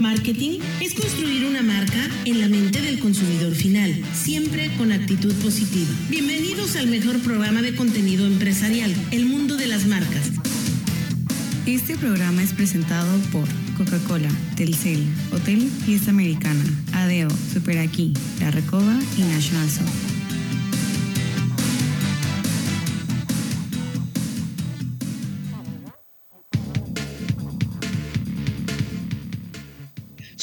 Marketing es construir una marca en la mente del consumidor final, siempre con actitud positiva. Bienvenidos al mejor programa de contenido empresarial, El Mundo de las Marcas. Este programa es presentado por Coca-Cola, Telcel, Hotel Fiesta Americana, Adeo, Super Aquí, La Recoba y National Soft.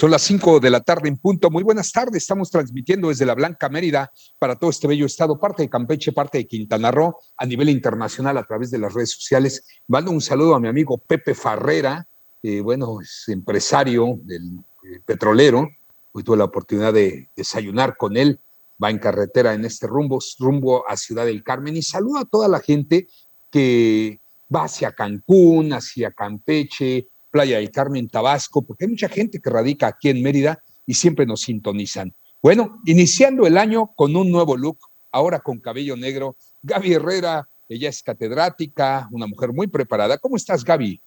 Son las 5 de la tarde en punto. Muy buenas tardes. Estamos transmitiendo desde la Blanca Mérida para todo este bello estado, parte de Campeche, parte de Quintana Roo, a nivel internacional a través de las redes sociales. Mando un saludo a mi amigo Pepe Farrera, eh, bueno, es empresario del eh, petrolero. Hoy tuve la oportunidad de desayunar con él. Va en carretera en este rumbo, rumbo a Ciudad del Carmen. Y saludo a toda la gente que va hacia Cancún, hacia Campeche, Playa del Carmen, Tabasco, porque hay mucha gente que radica aquí en Mérida y siempre nos sintonizan. Bueno, iniciando el año con un nuevo look, ahora con cabello negro, Gaby Herrera, ella es catedrática, una mujer muy preparada. ¿Cómo estás, Gaby?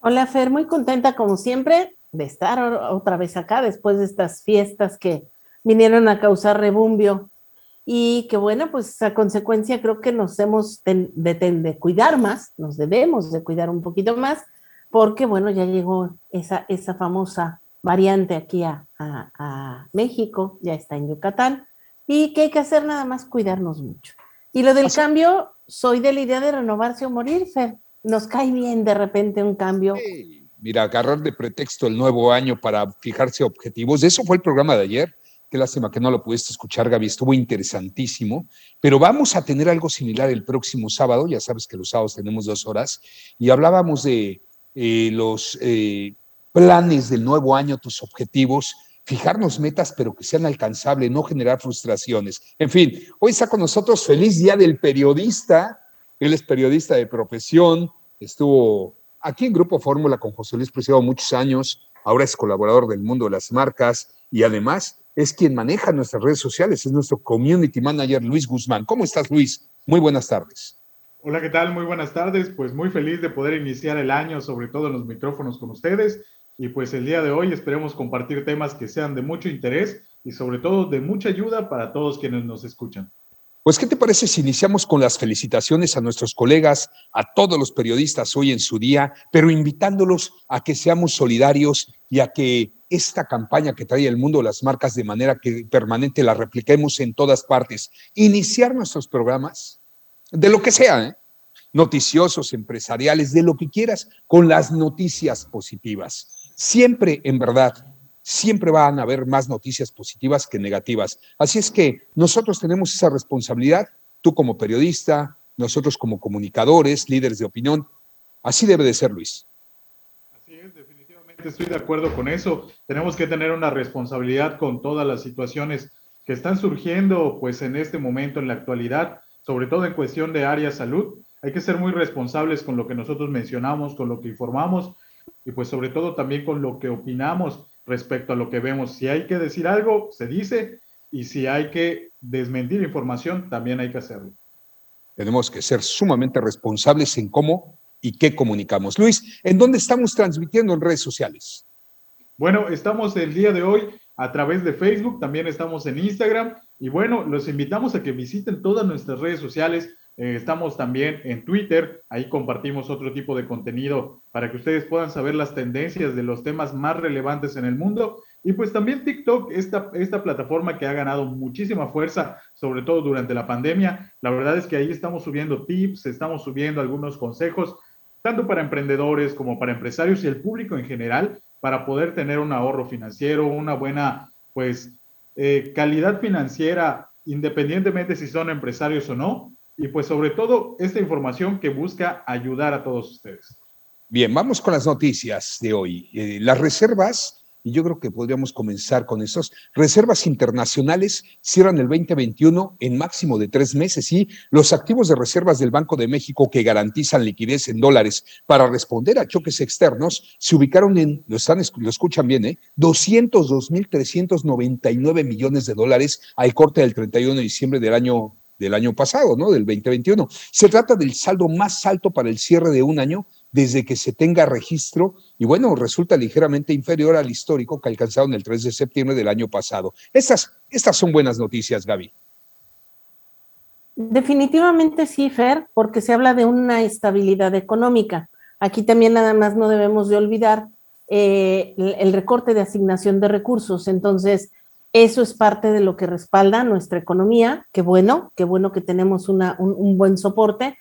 Hola, Fer, muy contenta como siempre de estar otra vez acá después de estas fiestas que vinieron a causar rebumbio y que bueno, pues a consecuencia creo que nos hemos de, de cuidar más, nos debemos de cuidar un poquito más porque bueno, ya llegó esa, esa famosa variante aquí a, México, ya está en Yucatán, y que hay que hacer nada más cuidarnos mucho. Y lo del cambio, soy de la idea de renovarse o morir, Fer. Nos cae bien de repente un cambio. Mira, agarrar de pretexto el nuevo año para fijarse objetivos. Eso fue el programa de ayer. Qué lástima que no lo pudiste escuchar, Gaby. Estuvo interesantísimo. Pero vamos a tener algo similar el próximo sábado. Ya sabes que los sábados tenemos dos horas. Y hablábamos de eh, los eh, planes del nuevo año, tus objetivos, fijarnos metas, pero que sean alcanzables, no generar frustraciones. En fin, hoy está con nosotros Feliz Día del Periodista. Él es periodista de profesión, estuvo aquí en Grupo Fórmula con José Luis Preciado muchos años, ahora es colaborador del mundo de las marcas y además es quien maneja nuestras redes sociales, es nuestro community manager Luis Guzmán. ¿Cómo estás, Luis? Muy buenas tardes. Hola, ¿qué tal? Muy buenas tardes. Pues muy feliz de poder iniciar el año, sobre todo en los micrófonos con ustedes. Y pues el día de hoy esperemos compartir temas que sean de mucho interés y sobre todo de mucha ayuda para todos quienes nos escuchan. Pues, ¿qué te parece si iniciamos con las felicitaciones a nuestros colegas, a todos los periodistas hoy en su día, pero invitándolos a que seamos solidarios y a que esta campaña que trae el mundo las marcas de manera que permanente la repliquemos en todas partes? Iniciar nuestros programas de lo que sea, ¿eh? noticiosos, empresariales, de lo que quieras, con las noticias positivas. Siempre, en verdad, siempre van a haber más noticias positivas que negativas. Así es que nosotros tenemos esa responsabilidad, tú como periodista, nosotros como comunicadores, líderes de opinión. Así debe de ser, Luis. Así es, definitivamente estoy de acuerdo con eso. Tenemos que tener una responsabilidad con todas las situaciones que están surgiendo, pues en este momento, en la actualidad sobre todo en cuestión de área salud. Hay que ser muy responsables con lo que nosotros mencionamos, con lo que informamos y pues sobre todo también con lo que opinamos respecto a lo que vemos. Si hay que decir algo, se dice y si hay que desmentir información, también hay que hacerlo. Tenemos que ser sumamente responsables en cómo y qué comunicamos. Luis, ¿en dónde estamos transmitiendo en redes sociales? Bueno, estamos el día de hoy a través de Facebook, también estamos en Instagram y bueno, los invitamos a que visiten todas nuestras redes sociales. Eh, estamos también en Twitter, ahí compartimos otro tipo de contenido para que ustedes puedan saber las tendencias de los temas más relevantes en el mundo. Y pues también TikTok, esta, esta plataforma que ha ganado muchísima fuerza, sobre todo durante la pandemia. La verdad es que ahí estamos subiendo tips, estamos subiendo algunos consejos, tanto para emprendedores como para empresarios y el público en general, para poder tener un ahorro financiero, una buena, pues, eh, calidad financiera, independientemente si son empresarios o no, y pues sobre todo esta información que busca ayudar a todos ustedes. Bien, vamos con las noticias de hoy. Eh, las reservas y yo creo que podríamos comenzar con esas Reservas internacionales cierran el 2021 en máximo de tres meses y los activos de reservas del Banco de México que garantizan liquidez en dólares para responder a choques externos se ubicaron en, lo, están, lo escuchan bien, ¿eh? 202.399 millones de dólares al corte del 31 de diciembre del año del año pasado, ¿no? Del 2021. Se trata del saldo más alto para el cierre de un año desde que se tenga registro y bueno, resulta ligeramente inferior al histórico que alcanzaron el 3 de septiembre del año pasado. Estas, estas son buenas noticias, Gaby. Definitivamente sí, Fer, porque se habla de una estabilidad económica. Aquí también nada más no debemos de olvidar eh, el recorte de asignación de recursos. Entonces, eso es parte de lo que respalda nuestra economía. Qué bueno, qué bueno que tenemos una, un, buen soporte.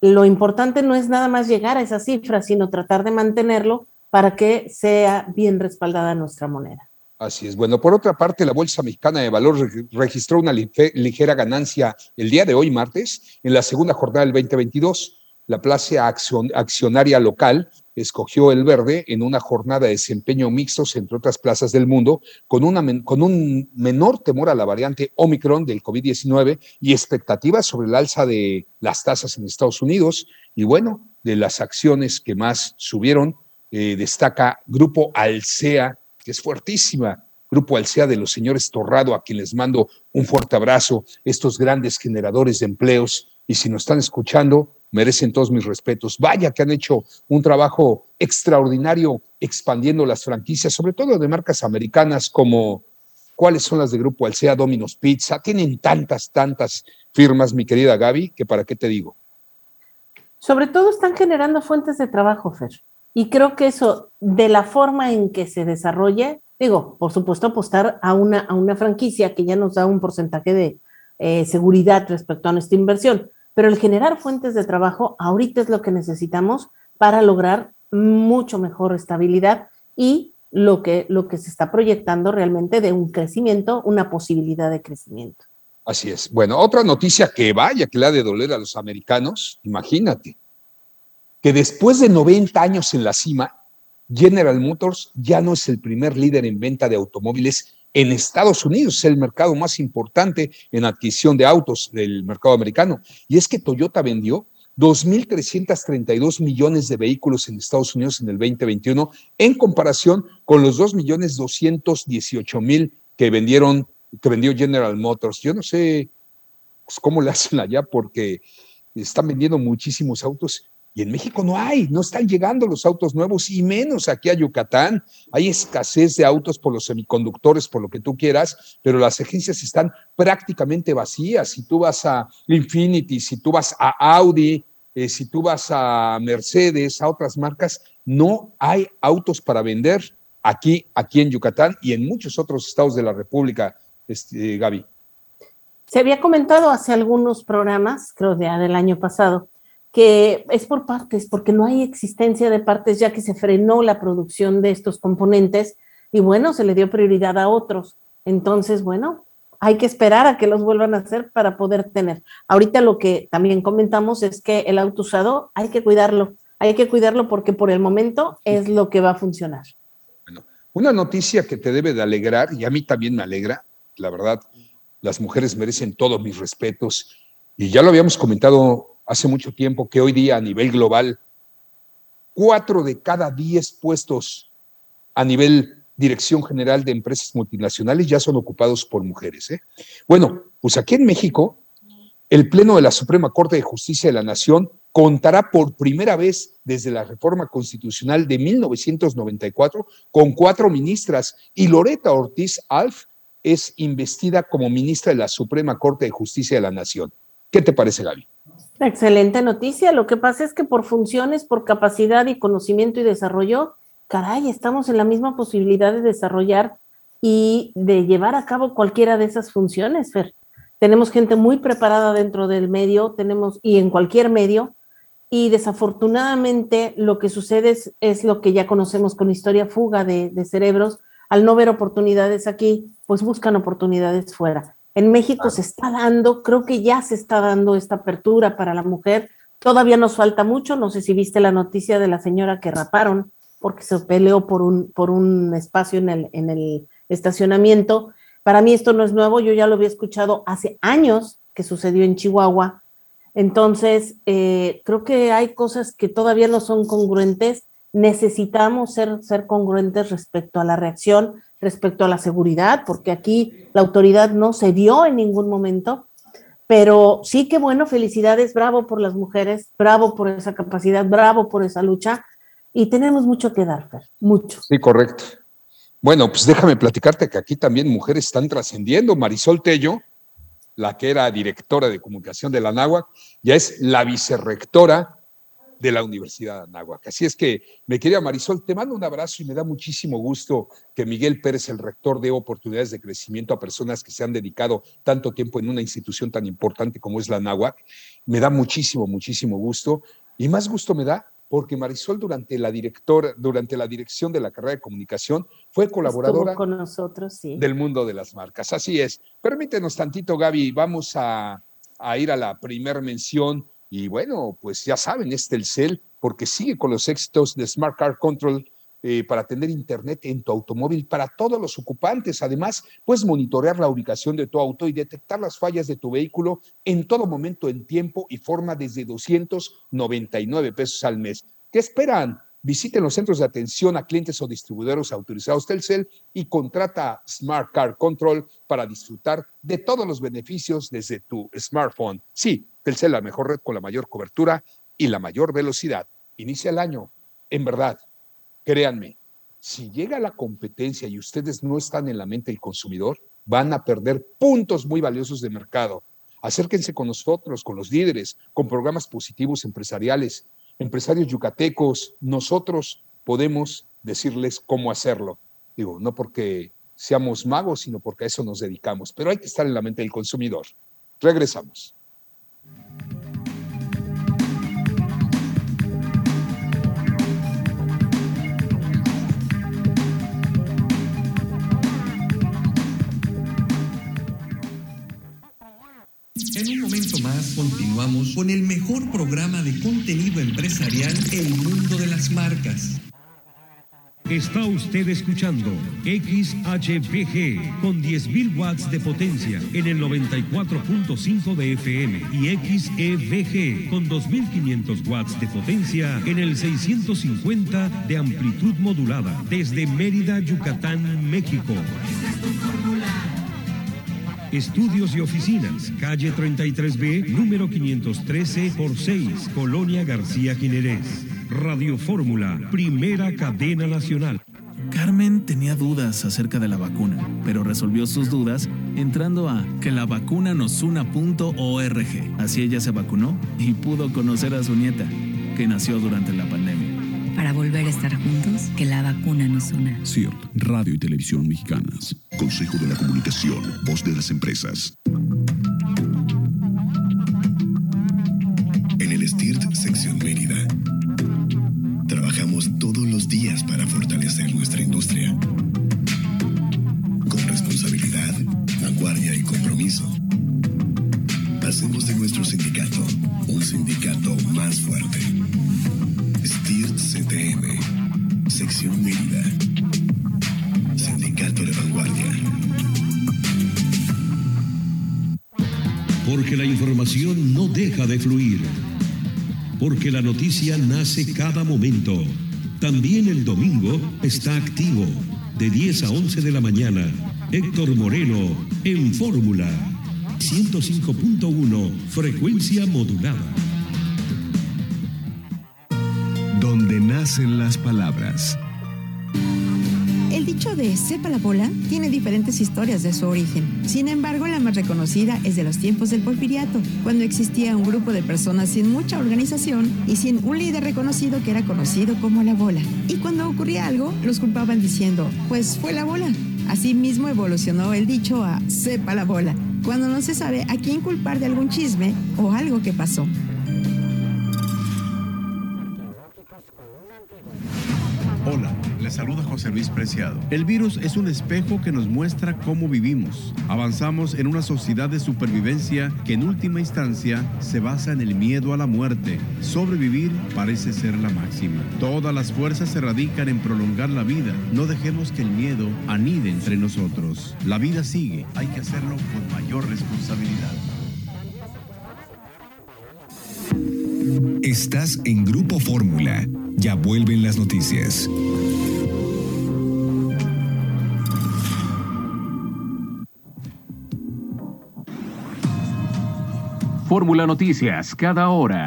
Lo importante no es nada más llegar a esa cifra, sino tratar de mantenerlo para que sea bien respaldada nuestra moneda. Así es. Bueno, por otra parte, la Bolsa Mexicana de Valor registró una ligera ganancia el día de hoy, martes, en la segunda jornada del 2022. La plaza accionaria local escogió el verde en una jornada de desempeño mixtos entre otras plazas del mundo, con, una, con un menor temor a la variante Omicron del COVID-19 y expectativas sobre el alza de las tasas en Estados Unidos. Y bueno, de las acciones que más subieron, eh, destaca Grupo Alsea, que es fuertísima. Grupo Alsea de los señores Torrado, a quien les mando un fuerte abrazo, estos grandes generadores de empleos. Y si nos están escuchando, merecen todos mis respetos. Vaya que han hecho un trabajo extraordinario expandiendo las franquicias, sobre todo de marcas americanas como cuáles son las de Grupo Alsea, Domino's Pizza. Tienen tantas, tantas firmas, mi querida Gaby, que para qué te digo. Sobre todo están generando fuentes de trabajo, Fer. Y creo que eso, de la forma en que se desarrolle, digo, por supuesto, apostar a una, a una franquicia que ya nos da un porcentaje de eh, seguridad respecto a nuestra inversión pero el generar fuentes de trabajo ahorita es lo que necesitamos para lograr mucho mejor estabilidad y lo que, lo que se está proyectando realmente de un crecimiento, una posibilidad de crecimiento. Así es. Bueno, otra noticia que vaya que le ha de doler a los americanos, imagínate, que después de 90 años en la cima, General Motors ya no es el primer líder en venta de automóviles en Estados Unidos, es el mercado más importante en adquisición de autos del mercado americano. Y es que Toyota vendió 2.332 millones de vehículos en Estados Unidos en el 2021 en comparación con los 2.218.000 que vendieron que vendió General Motors. Yo no sé pues, cómo le hacen allá porque están vendiendo muchísimos autos y en México no hay, no están llegando los autos nuevos y menos aquí a Yucatán. Hay escasez de autos por los semiconductores, por lo que tú quieras, pero las agencias están prácticamente vacías. Si tú vas a Infinity, si tú vas a Audi, eh, si tú vas a Mercedes, a otras marcas, no hay autos para vender aquí, aquí en Yucatán y en muchos otros estados de la República, este, Gaby. Se había comentado hace algunos programas, creo de, del año pasado, que es por partes, porque no hay existencia de partes ya que se frenó la producción de estos componentes y bueno, se le dio prioridad a otros. Entonces, bueno, hay que esperar a que los vuelvan a hacer para poder tener. Ahorita lo que también comentamos es que el auto usado hay que cuidarlo, hay que cuidarlo porque por el momento es lo que va a funcionar. Bueno, una noticia que te debe de alegrar y a mí también me alegra, la verdad, las mujeres merecen todos mis respetos y ya lo habíamos comentado hace mucho tiempo que hoy día a nivel global, cuatro de cada diez puestos a nivel dirección general de empresas multinacionales ya son ocupados por mujeres. ¿eh? Bueno, pues aquí en México, el Pleno de la Suprema Corte de Justicia de la Nación contará por primera vez desde la reforma constitucional de 1994 con cuatro ministras y Loreta Ortiz Alf es investida como ministra de la Suprema Corte de Justicia de la Nación. ¿Qué te parece, Gaby? Excelente noticia. Lo que pasa es que por funciones, por capacidad y conocimiento y desarrollo, caray, estamos en la misma posibilidad de desarrollar y de llevar a cabo cualquiera de esas funciones, Fer. Tenemos gente muy preparada dentro del medio, tenemos y en cualquier medio, y desafortunadamente lo que sucede es, lo que ya conocemos con historia fuga de, de cerebros. Al no ver oportunidades aquí, pues buscan oportunidades fuera. En México se está dando, creo que ya se está dando esta apertura para la mujer. Todavía nos falta mucho. No sé si viste la noticia de la señora que raparon porque se peleó por un, por un espacio en el, en el estacionamiento. Para mí esto no es nuevo, yo ya lo había escuchado hace años que sucedió en Chihuahua. Entonces, eh, creo que hay cosas que todavía no son congruentes. Necesitamos ser, ser congruentes respecto a la reacción respecto a la seguridad, porque aquí la autoridad no se dio en ningún momento, Pero sí que bueno, felicidades, bravo por las mujeres, bravo por esa capacidad, bravo por esa lucha. Y tenemos mucho que dar, Fer, mucho. Sí, correcto. Bueno, pues déjame platicarte que aquí también mujeres están trascendiendo. Marisol Tello, la que era directora de comunicación de la NAWAC, ya es la vicerrectora de la Universidad de Anáhuac. Así es que, me quería Marisol, te mando un abrazo y me da muchísimo gusto que Miguel Pérez, el rector, dé oportunidades de crecimiento a personas que se han dedicado tanto tiempo en una institución tan importante como es la Anáhuac. Me da muchísimo, muchísimo gusto. Y más gusto me da porque Marisol durante la directora, durante la dirección de la carrera de comunicación fue colaboradora con nosotros, sí. del mundo de las marcas. Así es. Permítenos tantito, Gaby, vamos a, a ir a la primer mención y bueno, pues ya saben, es Telcel, porque sigue con los éxitos de Smart Car Control eh, para tener internet en tu automóvil para todos los ocupantes. Además, puedes monitorear la ubicación de tu auto y detectar las fallas de tu vehículo en todo momento, en tiempo y forma desde 299 pesos al mes. ¿Qué esperan? Visiten los centros de atención a clientes o distribuidores autorizados Telcel y contrata Smart Car Control para disfrutar de todos los beneficios desde tu smartphone. Sí, Telcel, la mejor red con la mayor cobertura y la mayor velocidad. Inicia el año. En verdad, créanme, si llega la competencia y ustedes no están en la mente del consumidor, van a perder puntos muy valiosos de mercado. Acérquense con nosotros, con los líderes, con programas positivos empresariales empresarios yucatecos, nosotros podemos decirles cómo hacerlo. Digo, no porque seamos magos, sino porque a eso nos dedicamos, pero hay que estar en la mente del consumidor. Regresamos. En un momento más continuamos con el mejor programa de contenido empresarial El Mundo de las Marcas. Está usted escuchando XHBG con 10.000 watts de potencia en el 94.5 de FM y XEVG con 2.500 watts de potencia en el 650 de amplitud modulada desde Mérida, Yucatán, México. Estudios y oficinas, calle 33B, número 513 por 6, Colonia García Jiménez. Radio Fórmula, primera cadena nacional. Carmen tenía dudas acerca de la vacuna, pero resolvió sus dudas entrando a que la vacuna Así ella se vacunó y pudo conocer a su nieta, que nació durante la pandemia para volver a estar juntos, que la vacuna nos una. CIRT, Radio y Televisión Mexicanas. Consejo de la Comunicación, voz de las empresas. La noticia nace cada momento. También el domingo está activo, de 10 a 11 de la mañana. Héctor Moreno, en Fórmula. 105.1, frecuencia modulada. donde nacen las palabras. Dicho de sepa la bola tiene diferentes historias de su origen. Sin embargo, la más reconocida es de los tiempos del porfiriato, cuando existía un grupo de personas sin mucha organización y sin un líder reconocido que era conocido como la bola. Y cuando ocurría algo, los culpaban diciendo, pues fue la bola. Asimismo evolucionó el dicho a sepa la bola, cuando no se sabe a quién culpar de algún chisme o algo que pasó. Hola, le saluda José Luis Preciado. El virus es un espejo que nos muestra cómo vivimos. Avanzamos en una sociedad de supervivencia que en última instancia se basa en el miedo a la muerte. Sobrevivir parece ser la máxima. Todas las fuerzas se radican en prolongar la vida. No dejemos que el miedo anide entre nosotros. La vida sigue. Hay que hacerlo con mayor responsabilidad. Estás en Grupo Fórmula. Ya vuelven las noticias. Fórmula Noticias, cada hora.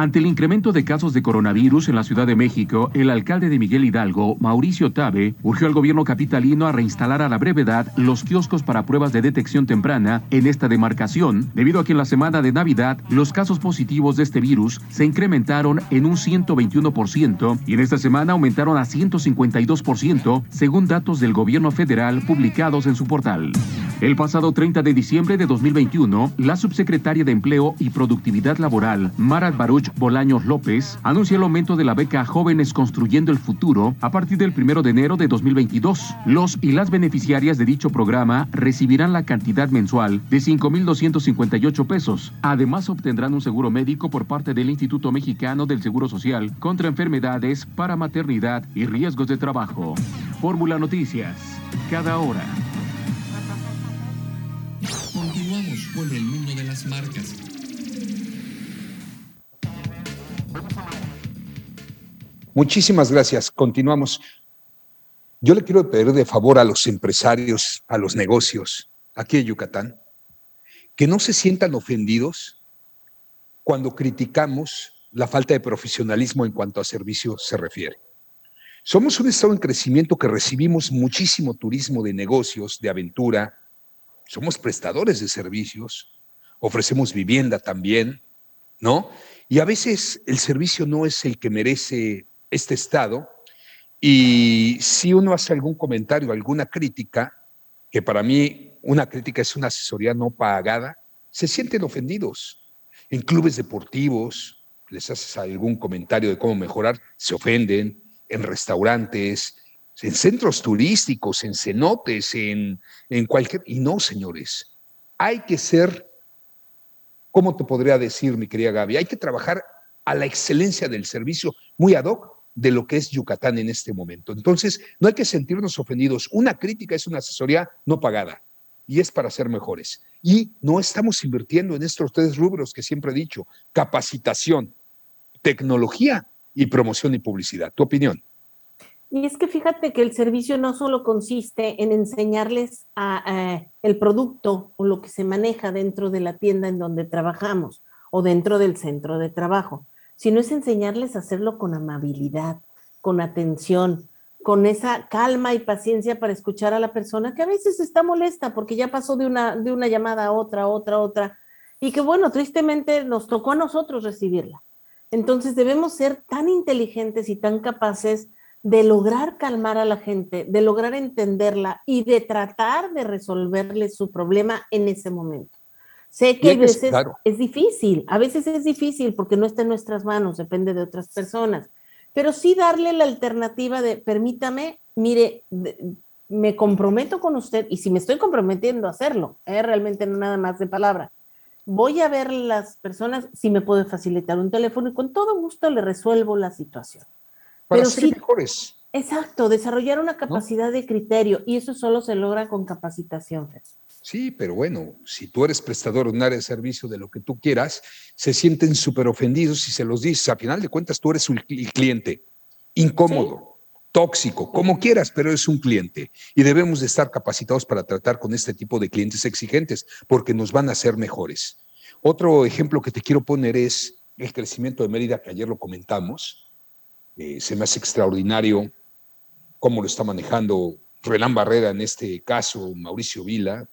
Ante el incremento de casos de coronavirus en la Ciudad de México, el alcalde de Miguel Hidalgo, Mauricio Tabe, urgió al gobierno capitalino a reinstalar a la brevedad los kioscos para pruebas de detección temprana en esta demarcación, debido a que en la semana de Navidad los casos positivos de este virus se incrementaron en un 121% y en esta semana aumentaron a 152%, según datos del gobierno federal publicados en su portal. El pasado 30 de diciembre de 2021, la subsecretaria de Empleo y Productividad Laboral, Marat Baruch Bolaños López, anunció el aumento de la beca Jóvenes Construyendo el Futuro a partir del 1 de enero de 2022. Los y las beneficiarias de dicho programa recibirán la cantidad mensual de 5.258 pesos. Además, obtendrán un seguro médico por parte del Instituto Mexicano del Seguro Social contra enfermedades para maternidad y riesgos de trabajo. Fórmula Noticias, cada hora. Continuamos con el mundo de las marcas. Muchísimas gracias. Continuamos. Yo le quiero pedir de favor a los empresarios, a los negocios aquí en Yucatán, que no se sientan ofendidos cuando criticamos la falta de profesionalismo en cuanto a servicios se refiere. Somos un estado en crecimiento que recibimos muchísimo turismo de negocios, de aventura, somos prestadores de servicios, ofrecemos vivienda también, ¿no? Y a veces el servicio no es el que merece este Estado. Y si uno hace algún comentario, alguna crítica, que para mí una crítica es una asesoría no pagada, se sienten ofendidos. En clubes deportivos les haces algún comentario de cómo mejorar, se ofenden. En restaurantes, en centros turísticos, en cenotes, en, en cualquier... Y no, señores, hay que ser, ¿cómo te podría decir, mi querida Gaby? Hay que trabajar a la excelencia del servicio muy ad hoc de lo que es Yucatán en este momento. Entonces, no hay que sentirnos ofendidos. Una crítica es una asesoría no pagada y es para ser mejores. Y no estamos invirtiendo en estos tres rubros que siempre he dicho, capacitación, tecnología y promoción y publicidad. ¿Tu opinión? Y es que fíjate que el servicio no solo consiste en enseñarles a, el producto o lo que se maneja dentro de la tienda en donde trabajamos o dentro del centro de trabajo, sino es enseñarles a hacerlo con amabilidad, con atención, con esa calma y paciencia para escuchar a la persona que a veces está molesta porque ya pasó de una, de una llamada a otra, otra, otra, y que bueno, tristemente nos tocó a nosotros recibirla. Entonces debemos ser tan inteligentes y tan capaces de lograr calmar a la gente, de lograr entenderla y de tratar de resolverle su problema en ese momento. Sé que a veces es difícil, a veces es difícil porque no está en nuestras manos, depende de otras personas, pero sí darle la alternativa de, permítame, mire, me comprometo con usted y si me estoy comprometiendo a hacerlo, ¿eh? realmente no nada más de palabra, voy a ver las personas si me puede facilitar un teléfono y con todo gusto le resuelvo la situación. Para ser mejores. Exacto, desarrollar una capacidad de criterio y eso solo se logra con capacitación. Sí, pero bueno, si tú eres prestador de un área de servicio de lo que tú quieras, se sienten súper ofendidos si se los dices. A final de cuentas, tú eres el cliente, incómodo, tóxico, como quieras, pero eres un cliente. Y debemos de estar capacitados para tratar con este tipo de clientes exigentes, porque nos van a hacer mejores. Otro ejemplo que te quiero poner es el crecimiento de Mérida, que ayer lo comentamos. Eh, se me hace extraordinario cómo lo está manejando Renan Barrera en este caso, Mauricio Vila.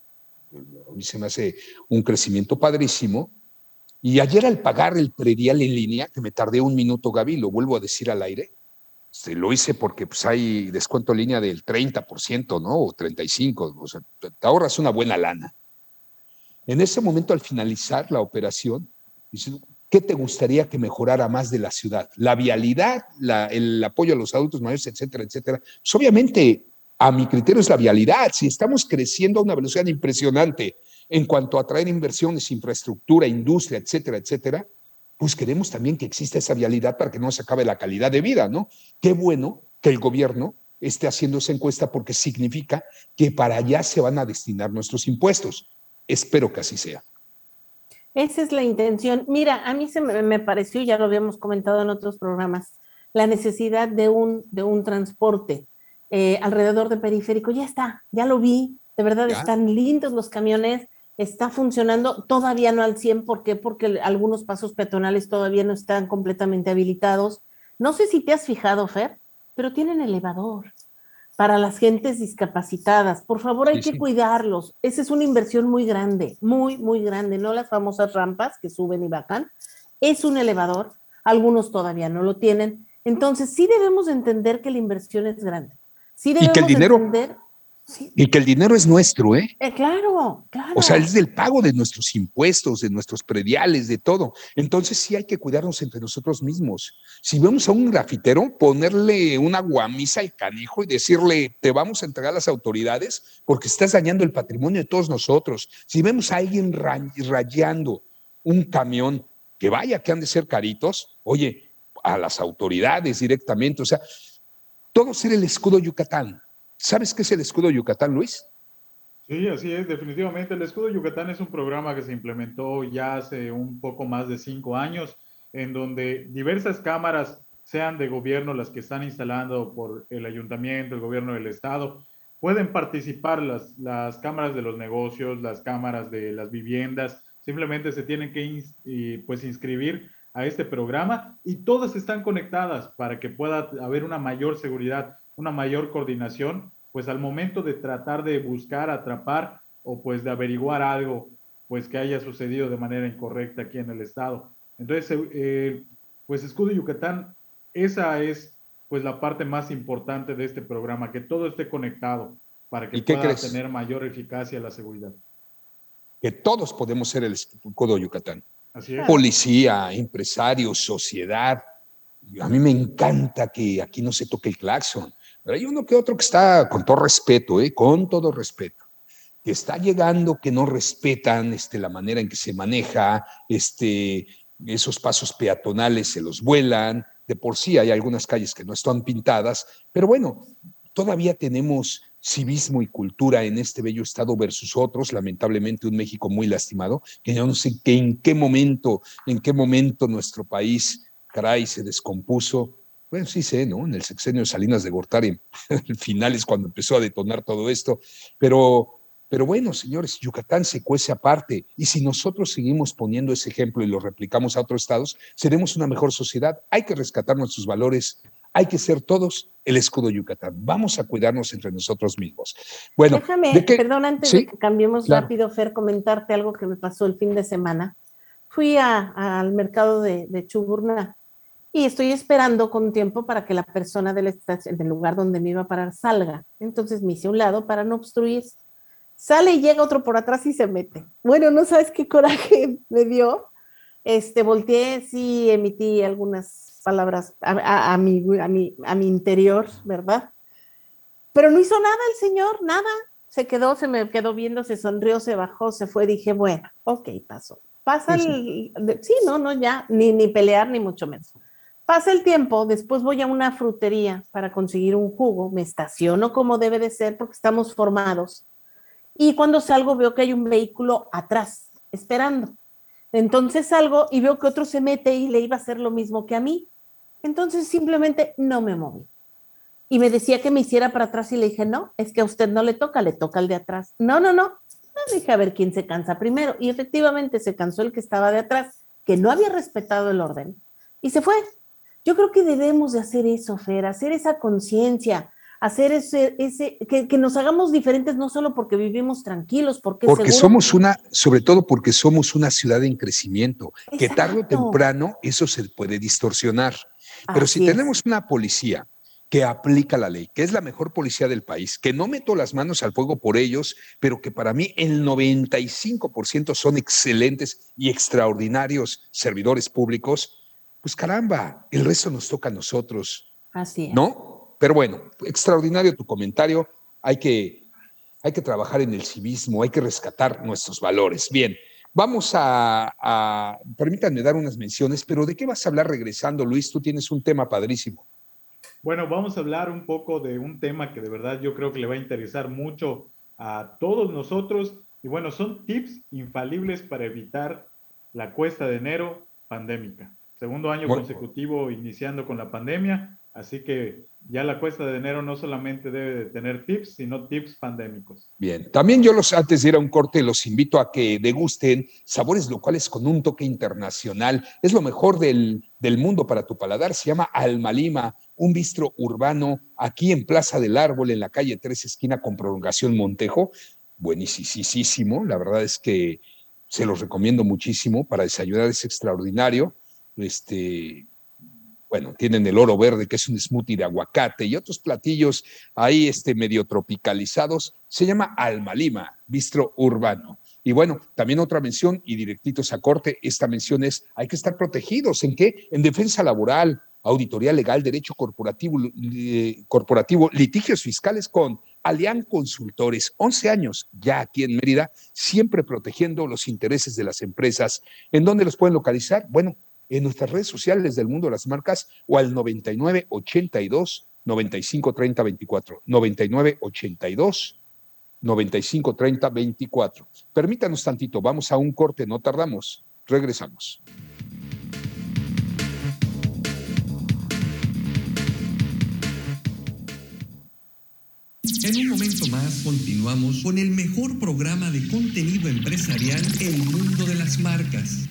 A mí se me hace un crecimiento padrísimo. Y ayer al pagar el predial en línea, que me tardé un minuto, Gaby, lo vuelvo a decir al aire, se lo hice porque pues, hay descuento en línea del 30%, ¿no? O 35%, o sea, te ahorras una buena lana. En ese momento, al finalizar la operación, ¿Qué te gustaría que mejorara más de la ciudad? La vialidad, el apoyo a los adultos mayores, etcétera, etcétera. Pues obviamente, a mi criterio es la vialidad. Si estamos creciendo a una velocidad impresionante en cuanto a atraer inversiones, infraestructura, industria, etcétera, etcétera, pues queremos también que exista esa vialidad para que no se acabe la calidad de vida, ¿no? Qué bueno que el gobierno esté haciendo esa encuesta porque significa que para allá se van a destinar nuestros impuestos. Espero que así sea. Esa es la intención. Mira, a mí se me, pareció, ya lo habíamos comentado en otros programas, la necesidad de un, de un transporte eh, alrededor del periférico. Ya está, ya lo vi, de verdad están lindos los camiones, está funcionando, todavía no al 100, ¿por qué? Porque algunos pasos peatonales todavía no están completamente habilitados. No sé si te has fijado, Fer, pero tienen elevador para las gentes discapacitadas. Por favor, hay que cuidarlos. Esa es una inversión muy grande, muy, muy grande, no las famosas rampas que suben y bajan. Es un elevador, algunos todavía no lo tienen. Entonces, sí debemos entender que la inversión es grande. Sí y que el dinero, entender y que el dinero es nuestro, ¿eh? ¿eh? Claro, claro. O sea, es del pago de nuestros impuestos, de nuestros prediales, de todo. Entonces sí hay que cuidarnos entre nosotros mismos. Si vemos a un grafitero, ponerle una guamisa al canijo y decirle, te vamos a entregar a las autoridades porque estás dañando el patrimonio de todos nosotros. Si vemos a alguien rayando un camión, que vaya que han de ser caritos, oye, a las autoridades directamente. O sea, todo ser el escudo Yucatán ¿Sabes qué es el escudo Yucatán, Luis? Sí, así es, definitivamente. El escudo Yucatán es un programa que se implementó ya hace un poco más de cinco años, en donde diversas cámaras, sean de gobierno las que están instalando por el ayuntamiento, el gobierno del estado, pueden participar las, las cámaras de los negocios, las cámaras de las viviendas, simplemente se tienen que pues inscribir a este programa y todas están conectadas para que pueda haber una mayor seguridad una mayor coordinación, pues al momento de tratar de buscar, atrapar o pues de averiguar algo, pues que haya sucedido de manera incorrecta aquí en el estado. Entonces, eh, pues Escudo Yucatán, esa es pues la parte más importante de este programa, que todo esté conectado para que pueda tener mayor eficacia la seguridad. Que todos podemos ser el Escudo Yucatán. Policía, empresarios, sociedad. A mí me encanta que aquí no se toque el claxon. Pero hay uno que otro que está, con todo respeto, ¿eh? con todo respeto, que está llegando, que no respetan este, la manera en que se maneja, este, esos pasos peatonales se los vuelan, de por sí hay algunas calles que no están pintadas, pero bueno, todavía tenemos civismo y cultura en este bello estado versus otros, lamentablemente un México muy lastimado, que yo no sé en qué momento, en qué momento nuestro país, caray, se descompuso, bueno, sí sé, ¿no? En el sexenio de Salinas de Gortari, el final es cuando empezó a detonar todo esto, pero, pero bueno, señores, Yucatán se cuece aparte y si nosotros seguimos poniendo ese ejemplo y lo replicamos a otros estados, seremos una mejor sociedad. Hay que rescatar nuestros valores, hay que ser todos el escudo Yucatán. Vamos a cuidarnos entre nosotros mismos. Bueno, déjame, perdón, antes de que cambiemos rápido, Fer, comentarte algo que me pasó el fin de semana. Fui al mercado de, de Chuburna y estoy esperando con tiempo para que la persona del, del lugar donde me iba a parar salga. Entonces me hice un lado para no obstruir. Sale y llega otro por atrás y se mete. Bueno, no sabes qué coraje me dio. Este, volteé, sí emití algunas palabras a, a, mi, a, mi, a mi interior, ¿verdad? Pero no hizo nada el señor, nada. Se quedó, se me quedó viendo, se sonrió, se bajó, se fue. Dije, bueno, ok, pasó. Pasa el. Sí, no, no, ya, ni, ni pelear, ni mucho menos. Pasa el tiempo, después voy a una frutería para conseguir un jugo, me estaciono como debe de ser porque estamos formados. Y cuando salgo veo que hay un vehículo atrás, esperando. Entonces salgo y veo que otro se mete y le iba a hacer lo mismo que a mí. Entonces simplemente no me moví. Y me decía que me hiciera para atrás y le dije, no, es que a usted no le toca, le toca al de atrás. No, no, no. No dije a ver quién se cansa primero. Y efectivamente se cansó el que estaba de atrás, que no había respetado el orden. Y se fue. Yo creo que debemos de hacer eso, Fer, hacer esa conciencia, hacer ese, ese que, nos hagamos diferentes no solo porque vivimos tranquilos, porque, porque somos una, sobre todo porque somos una ciudad en crecimiento, que tarde o temprano eso se puede distorsionar. Pero si tenemos una policía que aplica la ley, que es la mejor policía del país, que no meto las manos al fuego por ellos, pero que para mí el 95% son excelentes y extraordinarios servidores públicos, pues caramba, el resto nos toca a nosotros. Así es. ¿No? Pero bueno, extraordinario tu comentario. Hay que, hay que trabajar en el civismo, hay que rescatar nuestros valores. Bien, vamos a, a, permítanme dar unas menciones, pero ¿de qué vas a hablar regresando, Luis? Tú tienes un tema padrísimo. Bueno, vamos a hablar un poco de un tema que de verdad yo creo que le va a interesar mucho a todos nosotros. Y bueno, son tips infalibles para evitar la cuesta de enero pandémica. Segundo año consecutivo iniciando con la pandemia, así que ya la cuesta de enero no solamente debe de tener tips, sino tips pandémicos. Bien, también yo los, antes de ir a un corte, los invito a que degusten sabores locales con un toque internacional. Es lo mejor del, del mundo para tu paladar. Se llama Alma Lima, un bistro urbano aquí en Plaza del Árbol, en la calle 3, esquina con prolongación Montejo. Buenísimo, la verdad es que se los recomiendo muchísimo para desayunar, es extraordinario. Este, bueno, tienen el oro verde, que es un smoothie de aguacate y otros platillos ahí este, medio tropicalizados. Se llama Alma Lima, bistro urbano. Y bueno, también otra mención y directitos a corte, esta mención es, hay que estar protegidos. ¿En qué? En defensa laboral, auditoría legal, derecho corporativo, eh, corporativo litigios fiscales con Alian Consultores, 11 años ya aquí en Mérida, siempre protegiendo los intereses de las empresas. ¿En dónde los pueden localizar? Bueno, en nuestras redes sociales del mundo de las marcas o al 9982 9530 24. 9982 9530 24. Permítanos tantito, vamos a un corte, no tardamos. Regresamos. En un momento más continuamos con el mejor programa de contenido empresarial El Mundo de las Marcas.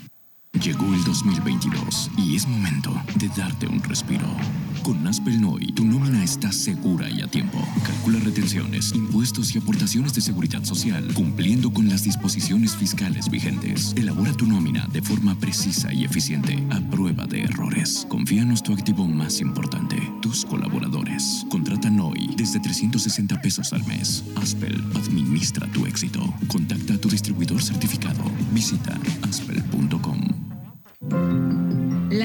Llegó el 2022 y es momento de darte un respiro. Con Aspel Noy, tu nómina está segura y a tiempo. Calcula retenciones, impuestos y aportaciones de seguridad social, cumpliendo con las disposiciones fiscales vigentes. Elabora tu nómina de forma precisa y eficiente, a prueba de errores. Confíanos tu activo más importante, tus colaboradores. Contrata Noy desde 360 pesos al mes. Aspel administra tu éxito. Contacta a tu distribuidor certificado. Visita aspel.com.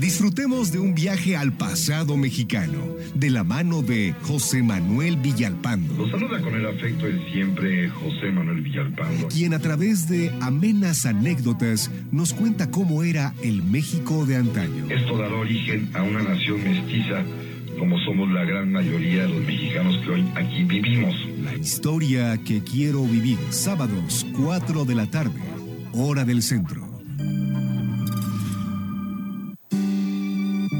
Disfrutemos de un viaje al pasado mexicano, de la mano de José Manuel Villalpando. Los saluda con el afecto de siempre José Manuel Villalpando. Quien a través de amenas anécdotas nos cuenta cómo era el México de antaño. Esto dará origen a una nación mestiza como somos la gran mayoría de los mexicanos que hoy aquí vivimos. La historia que quiero vivir, sábados 4 de la tarde, hora del centro.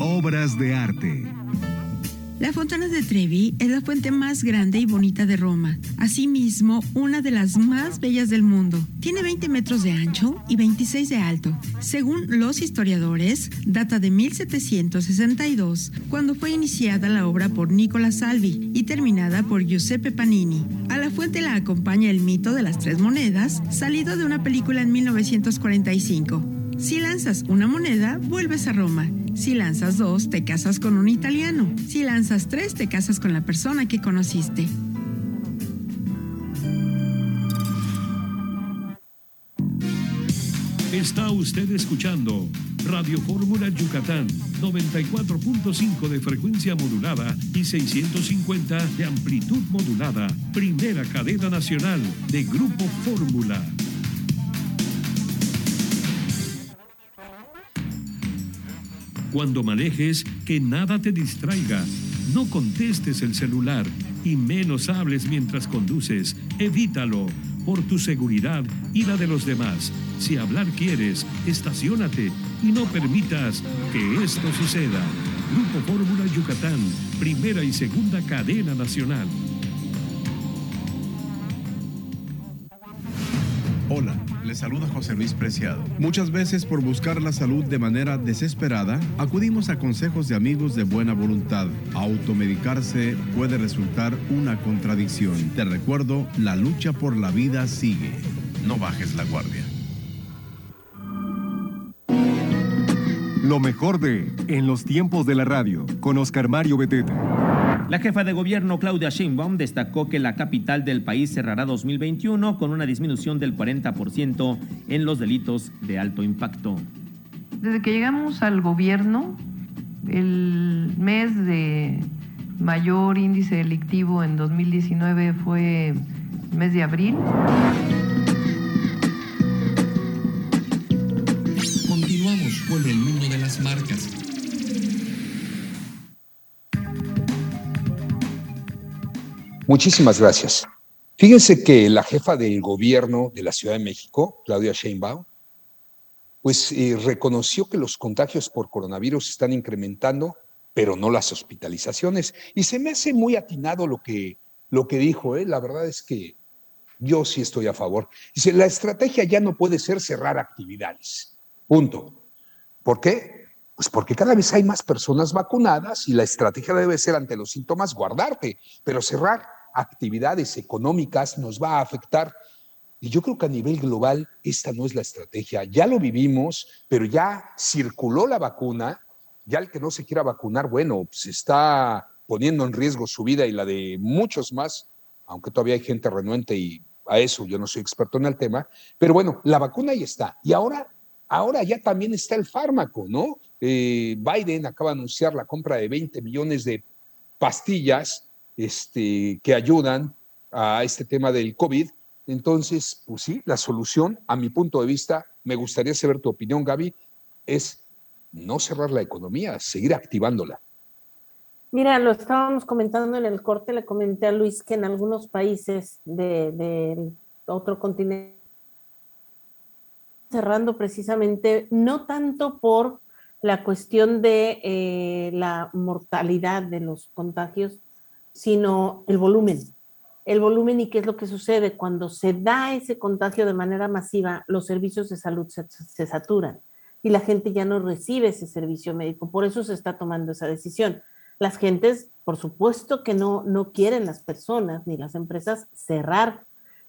Obras de arte. La Fontana de Trevi es la fuente más grande y bonita de Roma, asimismo una de las más bellas del mundo. Tiene 20 metros de ancho y 26 de alto. Según los historiadores, data de 1762, cuando fue iniciada la obra por Nicola Salvi y terminada por Giuseppe Panini. A la fuente la acompaña el mito de las tres monedas, salido de una película en 1945. Si lanzas una moneda, vuelves a Roma. Si lanzas dos, te casas con un italiano. Si lanzas tres, te casas con la persona que conociste. Está usted escuchando Radio Fórmula Yucatán, 94.5 de frecuencia modulada y 650 de amplitud modulada. Primera cadena nacional de Grupo Fórmula. Cuando manejes, que nada te distraiga. No contestes el celular y menos hables mientras conduces. Evítalo por tu seguridad y la de los demás. Si hablar quieres, estacionate y no permitas que esto suceda. Grupo Fórmula Yucatán, primera y segunda cadena nacional. Hola, le saluda José Luis Preciado. Muchas veces por buscar la salud de manera desesperada, acudimos a consejos de amigos de buena voluntad. Automedicarse puede resultar una contradicción. Te recuerdo, la lucha por la vida sigue. No bajes la guardia. Lo mejor de En los tiempos de la radio, con Oscar Mario Beteta. La jefa de gobierno Claudia Sheinbaum destacó que la capital del país cerrará 2021 con una disminución del 40% en los delitos de alto impacto. Desde que llegamos al gobierno, el mes de mayor índice delictivo en 2019 fue el mes de abril. Continuamos con el mundo de las marcas. Muchísimas gracias. Fíjense que la jefa del gobierno de la Ciudad de México, Claudia Sheinbaum, pues eh, reconoció que los contagios por coronavirus están incrementando, pero no las hospitalizaciones. Y se me hace muy atinado lo que, lo que dijo, ¿eh? la verdad es que yo sí estoy a favor. Dice, la estrategia ya no puede ser cerrar actividades. Punto. ¿Por qué? Pues porque cada vez hay más personas vacunadas y la estrategia debe ser ante los síntomas guardarte, pero cerrar actividades económicas nos va a afectar. Y yo creo que a nivel global esta no es la estrategia. Ya lo vivimos, pero ya circuló la vacuna. Ya el que no se quiera vacunar, bueno, se está poniendo en riesgo su vida y la de muchos más, aunque todavía hay gente renuente y a eso yo no soy experto en el tema. Pero bueno, la vacuna ahí está. Y ahora, ahora ya también está el fármaco, ¿no? Eh, Biden acaba de anunciar la compra de 20 millones de pastillas este, que ayudan a este tema del COVID. Entonces, pues sí, la solución, a mi punto de vista, me gustaría saber tu opinión, Gaby, es no cerrar la economía, seguir activándola. Mira, lo estábamos comentando en el corte, le comenté a Luis que en algunos países del de otro continente cerrando precisamente, no tanto por la cuestión de eh, la mortalidad de los contagios, sino el volumen. El volumen y qué es lo que sucede cuando se da ese contagio de manera masiva, los servicios de salud se, saturan y la gente ya no recibe ese servicio médico. Por eso se está tomando esa decisión. Las gentes, por supuesto que no, no quieren las personas ni las empresas cerrar,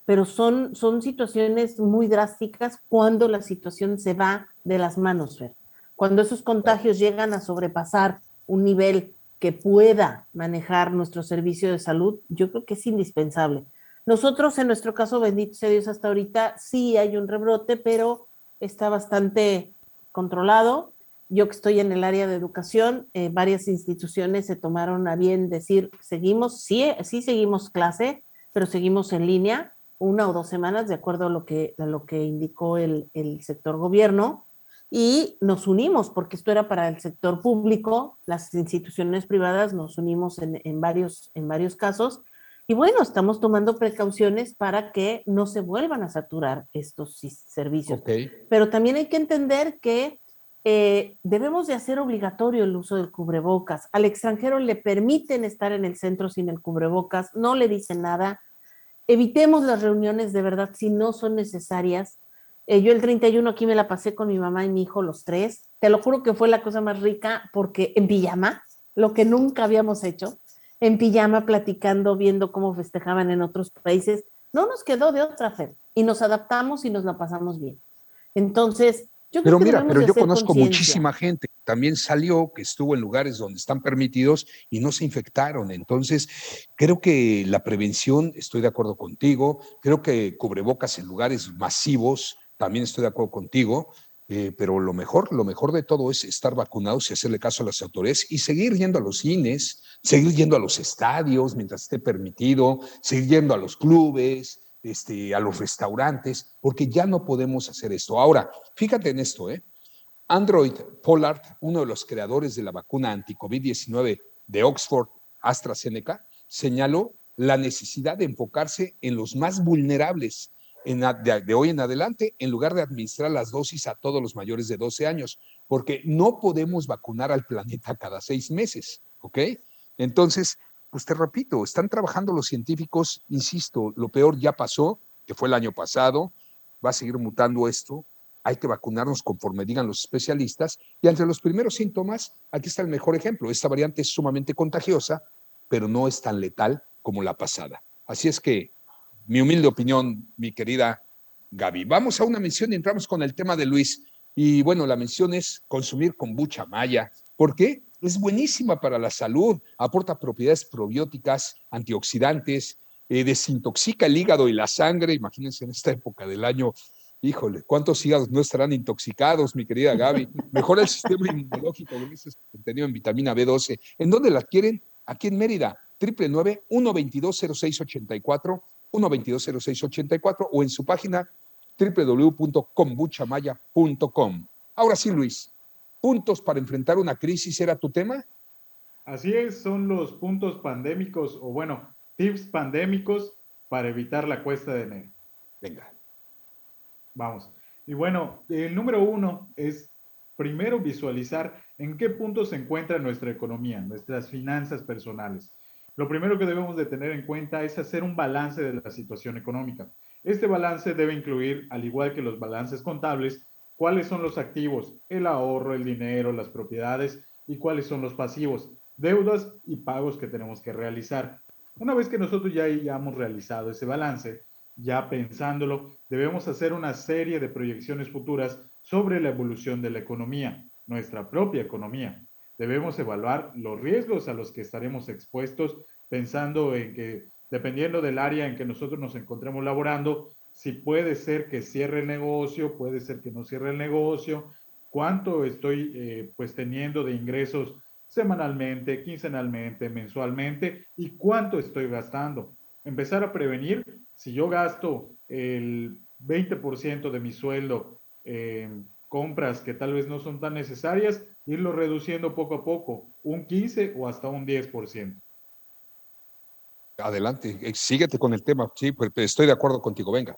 pero son, son situaciones muy drásticas cuando la situación se va de las manos, Fer. Cuando esos contagios llegan a sobrepasar un nivel que pueda manejar nuestro servicio de salud, yo creo que es indispensable. Nosotros, en nuestro caso, bendito sea Dios, hasta ahorita sí hay un rebrote, pero está bastante controlado. Yo que estoy en el área de educación, eh, varias instituciones se tomaron a bien decir, seguimos, sí, sí seguimos clase, pero seguimos en línea una o dos semanas, de acuerdo a lo que, a lo que indicó el, el sector gobierno y nos unimos, porque esto era para el sector público, las instituciones privadas nos unimos en, en, varios, en varios casos. Y bueno, estamos tomando precauciones para que no se vuelvan a saturar estos servicios. Okay. Pero también hay que entender que eh, debemos de hacer obligatorio el uso del cubrebocas. Al extranjero le permiten estar en el centro sin el cubrebocas, no le dicen nada. Evitemos las reuniones de verdad si no son necesarias eh, yo el 31 aquí me la pasé con mi mamá y mi hijo, los tres. Te lo juro que fue la cosa más rica porque en pijama, lo que nunca habíamos hecho, en pijama platicando, viendo cómo festejaban en otros países, no nos quedó de otra fe y nos adaptamos y nos la pasamos bien. Entonces, yo pero creo mira, que pero yo conozco muchísima gente que también salió, que estuvo en lugares donde están permitidos y no se infectaron. Entonces, creo que la prevención, estoy de acuerdo contigo, creo que cubrebocas en lugares masivos, también estoy de acuerdo contigo, eh, pero lo mejor, lo mejor de todo es estar vacunados y hacerle caso a las autoridades y seguir yendo a los cines, seguir yendo a los estadios mientras esté permitido, seguir yendo a los clubes, este, a los restaurantes, porque ya no podemos hacer esto. Ahora, fíjate en esto, ¿eh? Android Pollard, uno de los creadores de la vacuna anti-COVID-19 de Oxford AstraZeneca, señaló la necesidad de enfocarse en los más vulnerables en, de, hoy en adelante, en lugar de administrar las dosis a todos los mayores de 12 años, porque no podemos vacunar al planeta cada seis meses, ¿ok? Entonces, pues te repito, están trabajando los científicos, insisto, lo peor ya pasó, que fue el año pasado, va a seguir mutando esto, hay que vacunarnos conforme digan los especialistas, y entre los primeros síntomas, aquí está el mejor ejemplo, esta variante es sumamente contagiosa, pero no es tan letal como la pasada. Así es que mi humilde opinión, mi querida Gaby. Vamos a una mención y entramos con el tema de Luis. Y bueno, la mención es consumir kombucha maya. ¿Por qué? Es buenísima para la salud, aporta propiedades probióticas, antioxidantes, eh, desintoxica el hígado y la sangre. Imagínense en esta época del año, híjole, ¿cuántos hígados no estarán intoxicados, mi querida Gaby? Mejora el sistema inmunológico, con ese contenido en vitamina B12. ¿En dónde la adquieren? aquí en Mérida, 999-122-0684, 122-0684 o en su página www.kombuchamaya.com. Ahora sí, Luis, puntos para enfrentar una crisis era tu tema. Así es, son los puntos pandémicos o bueno, tips pandémicos para evitar la cuesta de enero. Venga. Vamos. Y bueno, el número uno es primero visualizar en qué punto se encuentra nuestra economía, nuestras finanzas personales. Lo primero que debemos de tener en cuenta es hacer un balance de la situación económica. Este balance debe incluir, al igual que los balances contables, cuáles son los activos, el ahorro, el dinero, las propiedades y cuáles son los pasivos, deudas y pagos que tenemos que realizar. Una vez que nosotros ya hayamos realizado ese balance, ya pensándolo, debemos hacer una serie de proyecciones futuras sobre la evolución de la economía, nuestra propia economía. Debemos evaluar los riesgos a los que estaremos expuestos, pensando en que, dependiendo del área en que nosotros nos encontremos laborando, si puede ser que cierre el negocio, puede ser que no cierre el negocio, cuánto estoy eh, pues teniendo de ingresos semanalmente, quincenalmente, mensualmente y cuánto estoy gastando. Empezar a prevenir, si yo gasto el 20% de mi sueldo en compras que tal vez no son tan necesarias, irlo reduciendo poco a poco, un 15 o hasta un 10%. Adelante, eh, síguete con el tema, sí, pues, estoy de acuerdo contigo, venga.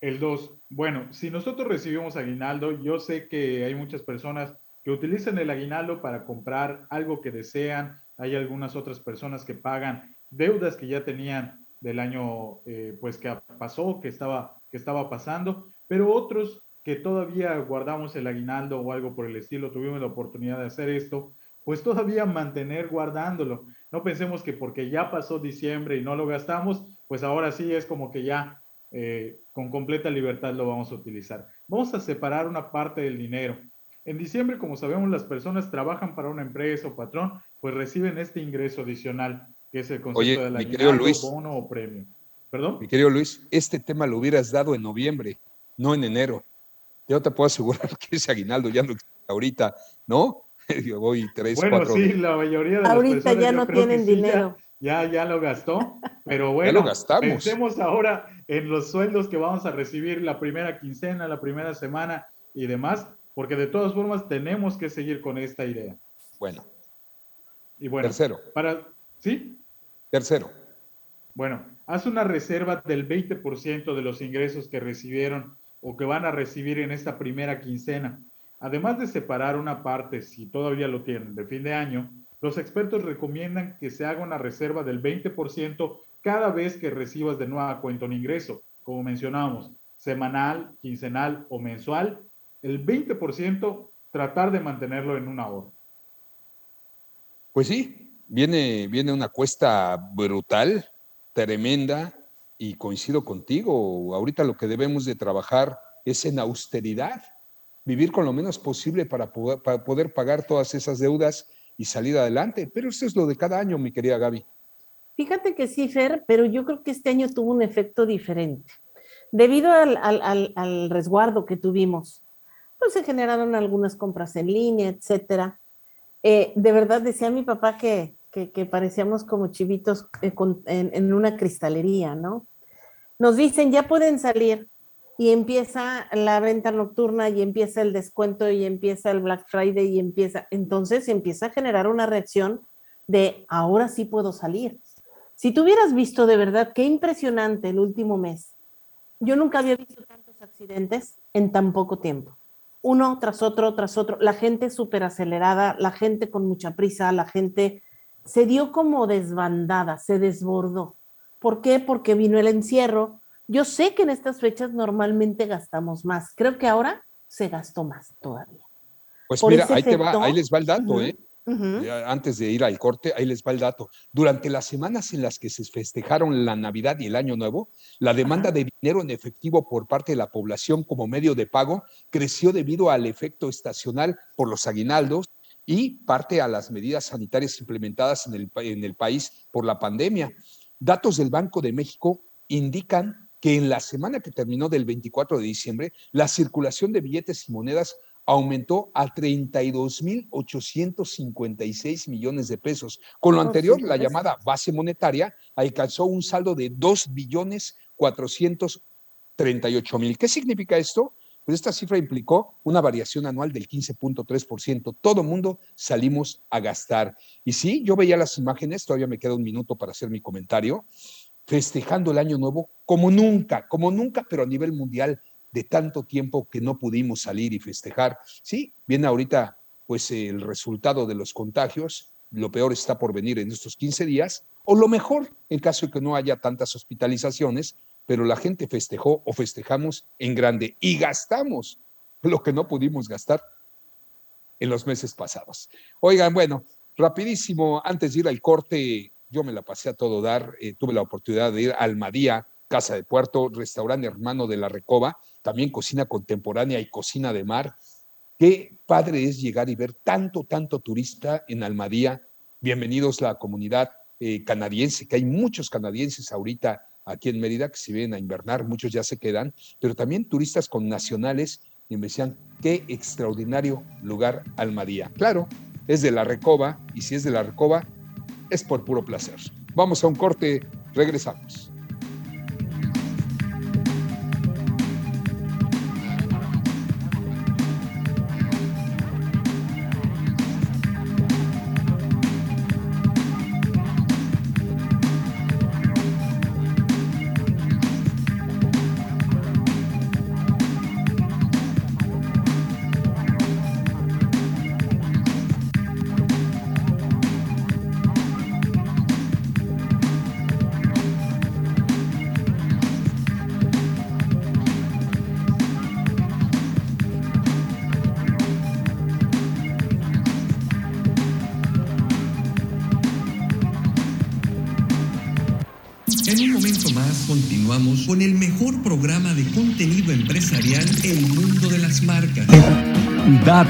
El 2, bueno, si nosotros recibimos aguinaldo, yo sé que hay muchas personas que utilizan el aguinaldo para comprar algo que desean, hay algunas otras personas que pagan deudas que ya tenían del año eh, pues que pasó, que estaba, que estaba pasando, pero otros que todavía guardamos el aguinaldo o algo por el estilo, tuvimos la oportunidad de hacer esto, pues todavía mantener guardándolo. No pensemos que porque ya pasó diciembre y no lo gastamos, pues ahora sí es como que ya eh, con completa libertad lo vamos a utilizar. Vamos a separar una parte del dinero. En diciembre, como sabemos, las personas trabajan para una empresa o patrón, pues reciben este ingreso adicional, que es el concepto de la Luis, bono o premio. ¿Perdón? Mi querido Luis, este tema lo hubieras dado en noviembre, no en enero. Yo te puedo asegurar que ese aguinaldo ya no existe ahorita, ¿no? Yo voy tres, bueno, sí, la mayoría de Ahorita las personas ya no tienen dinero. ya, ya, lo gastó, pero bueno, ya lo gastamos. pensemos ahora en los sueldos que vamos a recibir la primera quincena, la primera semana y demás, porque de todas formas tenemos que seguir con esta idea. Bueno. Y bueno, tercero. Para, ¿Sí? Tercero. Bueno, haz una reserva del 20% de los ingresos que recibieron o que van a recibir en esta primera quincena. Además de separar una parte, si todavía lo tienen, de fin de año, los expertos recomiendan que se haga una reserva del 20% cada vez que recibas de nueva cuenta un ingreso, como mencionábamos, semanal, quincenal o mensual, el 20% tratar de mantenerlo en un ahorro. Pues sí, viene, viene una cuesta brutal, tremenda, y coincido contigo, ahorita lo que debemos de trabajar es en austeridad, vivir con lo menos posible para poder, para poder pagar todas esas deudas y salir adelante. Pero eso es lo de cada año, mi querida Gaby. Fíjate que sí, Fer, pero yo creo que este año tuvo un efecto diferente. Debido al, al, resguardo que tuvimos, pues se generaron algunas compras en línea, etcétera. Eh, de verdad decía mi papá que que, parecíamos como chivitos eh, en, una cristalería, ¿no? Nos dicen, ya pueden salir y empieza la venta nocturna y empieza el descuento y empieza el Black Friday y empieza, entonces empieza a generar una reacción de, ahora sí puedo salir. Si tú hubieras visto de verdad qué impresionante el último mes, yo nunca había visto tantos accidentes en tan poco tiempo. Uno tras otro, tras otro, la gente súper acelerada, la gente con mucha prisa, la gente se dio como desbandada, se desbordó. ¿Por qué? Porque vino el encierro. Yo sé que en estas fechas normalmente gastamos más. Creo que ahora se gastó más todavía. Pues mira, ahí, te va, ahí les va el dato, ¿eh? Antes de ir al corte, ahí les va el dato. Durante las semanas en las que se festejaron la Navidad y el Año Nuevo, la demanda de dinero en efectivo por parte de la población como medio de pago creció debido al efecto estacional por los aguinaldos y parte a las medidas sanitarias implementadas en el, en el país por la pandemia. Datos del Banco de México indican que en la semana que terminó del 24 de diciembre, la circulación de billetes y monedas aumentó a 32.856 millones de pesos. Con lo anterior, la llamada base monetaria alcanzó un saldo de 2 billones 438 mil. ¿Qué significa esto? Pues esta cifra implicó una variación anual del 15.3%. Todo mundo salimos a gastar. Y sí, yo veía las imágenes, todavía me queda un minuto para hacer mi comentario, festejando el año nuevo como nunca, como nunca, pero a nivel mundial de tanto tiempo que no pudimos salir y festejar. Sí, viene ahorita pues el resultado de los contagios, lo peor está por venir en estos 15 días, o lo mejor, en caso de que no haya tantas hospitalizaciones, pero la gente festejó o festejamos en grande y gastamos lo que no pudimos gastar en los meses pasados. Oigan, bueno, rapidísimo, antes de ir al corte, yo me la pasé a todo dar, eh, tuve la oportunidad de ir al Almadía, Casa de Puerto, restaurante hermano de la Recoba, también cocina contemporánea y cocina de mar. Qué padre es llegar y ver tanto, tanto turista en Almadía. Bienvenidos a la comunidad eh, canadiense, que hay muchos canadienses ahorita aquí en Mérida que se vienen a invernar, muchos ya se quedan, pero también turistas con nacionales y me decían, qué extraordinario lugar Almadía. Claro, es de la Recoba y si es de la Recoba, es por puro placer. Vamos a un corte, regresamos.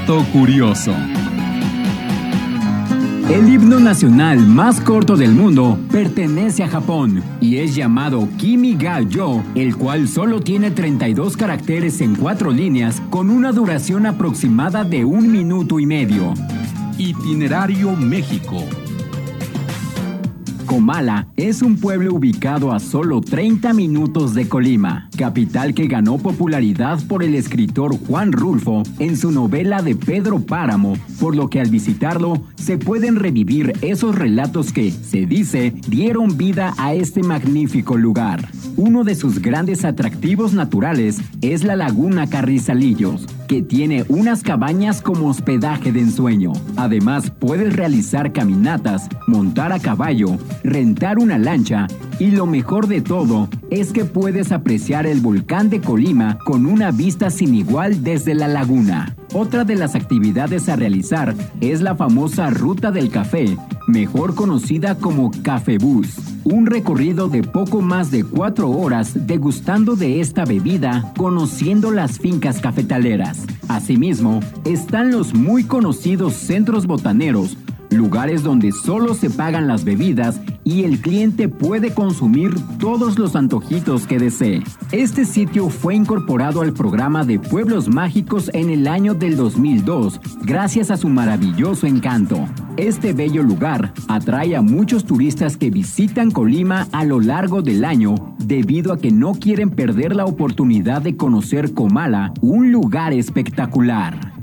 Curioso. El himno nacional más corto del mundo pertenece a Japón y es llamado Kimi ga Yo, el cual solo tiene 32 caracteres en cuatro líneas con una duración aproximada de un minuto y medio. Itinerario México. Comala es un pueblo ubicado a solo 30 minutos de Colima, capital que ganó popularidad por el escritor Juan Rulfo en su novela de Pedro Páramo, por lo que al visitarlo se pueden revivir esos relatos que, se dice, dieron vida a este magnífico lugar. Uno de sus grandes atractivos naturales es la laguna Carrizalillos, que tiene unas cabañas como hospedaje de ensueño. Además, puedes realizar caminatas, montar a caballo, rentar una lancha y lo mejor de todo es que puedes apreciar el volcán de Colima con una vista sin igual desde la laguna. Otra de las actividades a realizar es la famosa Ruta del Café, mejor conocida como Café Bus, un recorrido de poco más de cuatro horas degustando de esta bebida, conociendo las fincas cafetaleras. Asimismo, están los muy conocidos centros botaneros, lugares donde solo se pagan las bebidas y el cliente puede consumir todos los antojitos que desee. Este sitio fue incorporado al programa de Pueblos Mágicos en el año del 2002 gracias a su maravilloso encanto. Este bello lugar atrae a muchos turistas que visitan Colima a lo largo del año debido a que no quieren perder la oportunidad de conocer Comala, un lugar espectacular.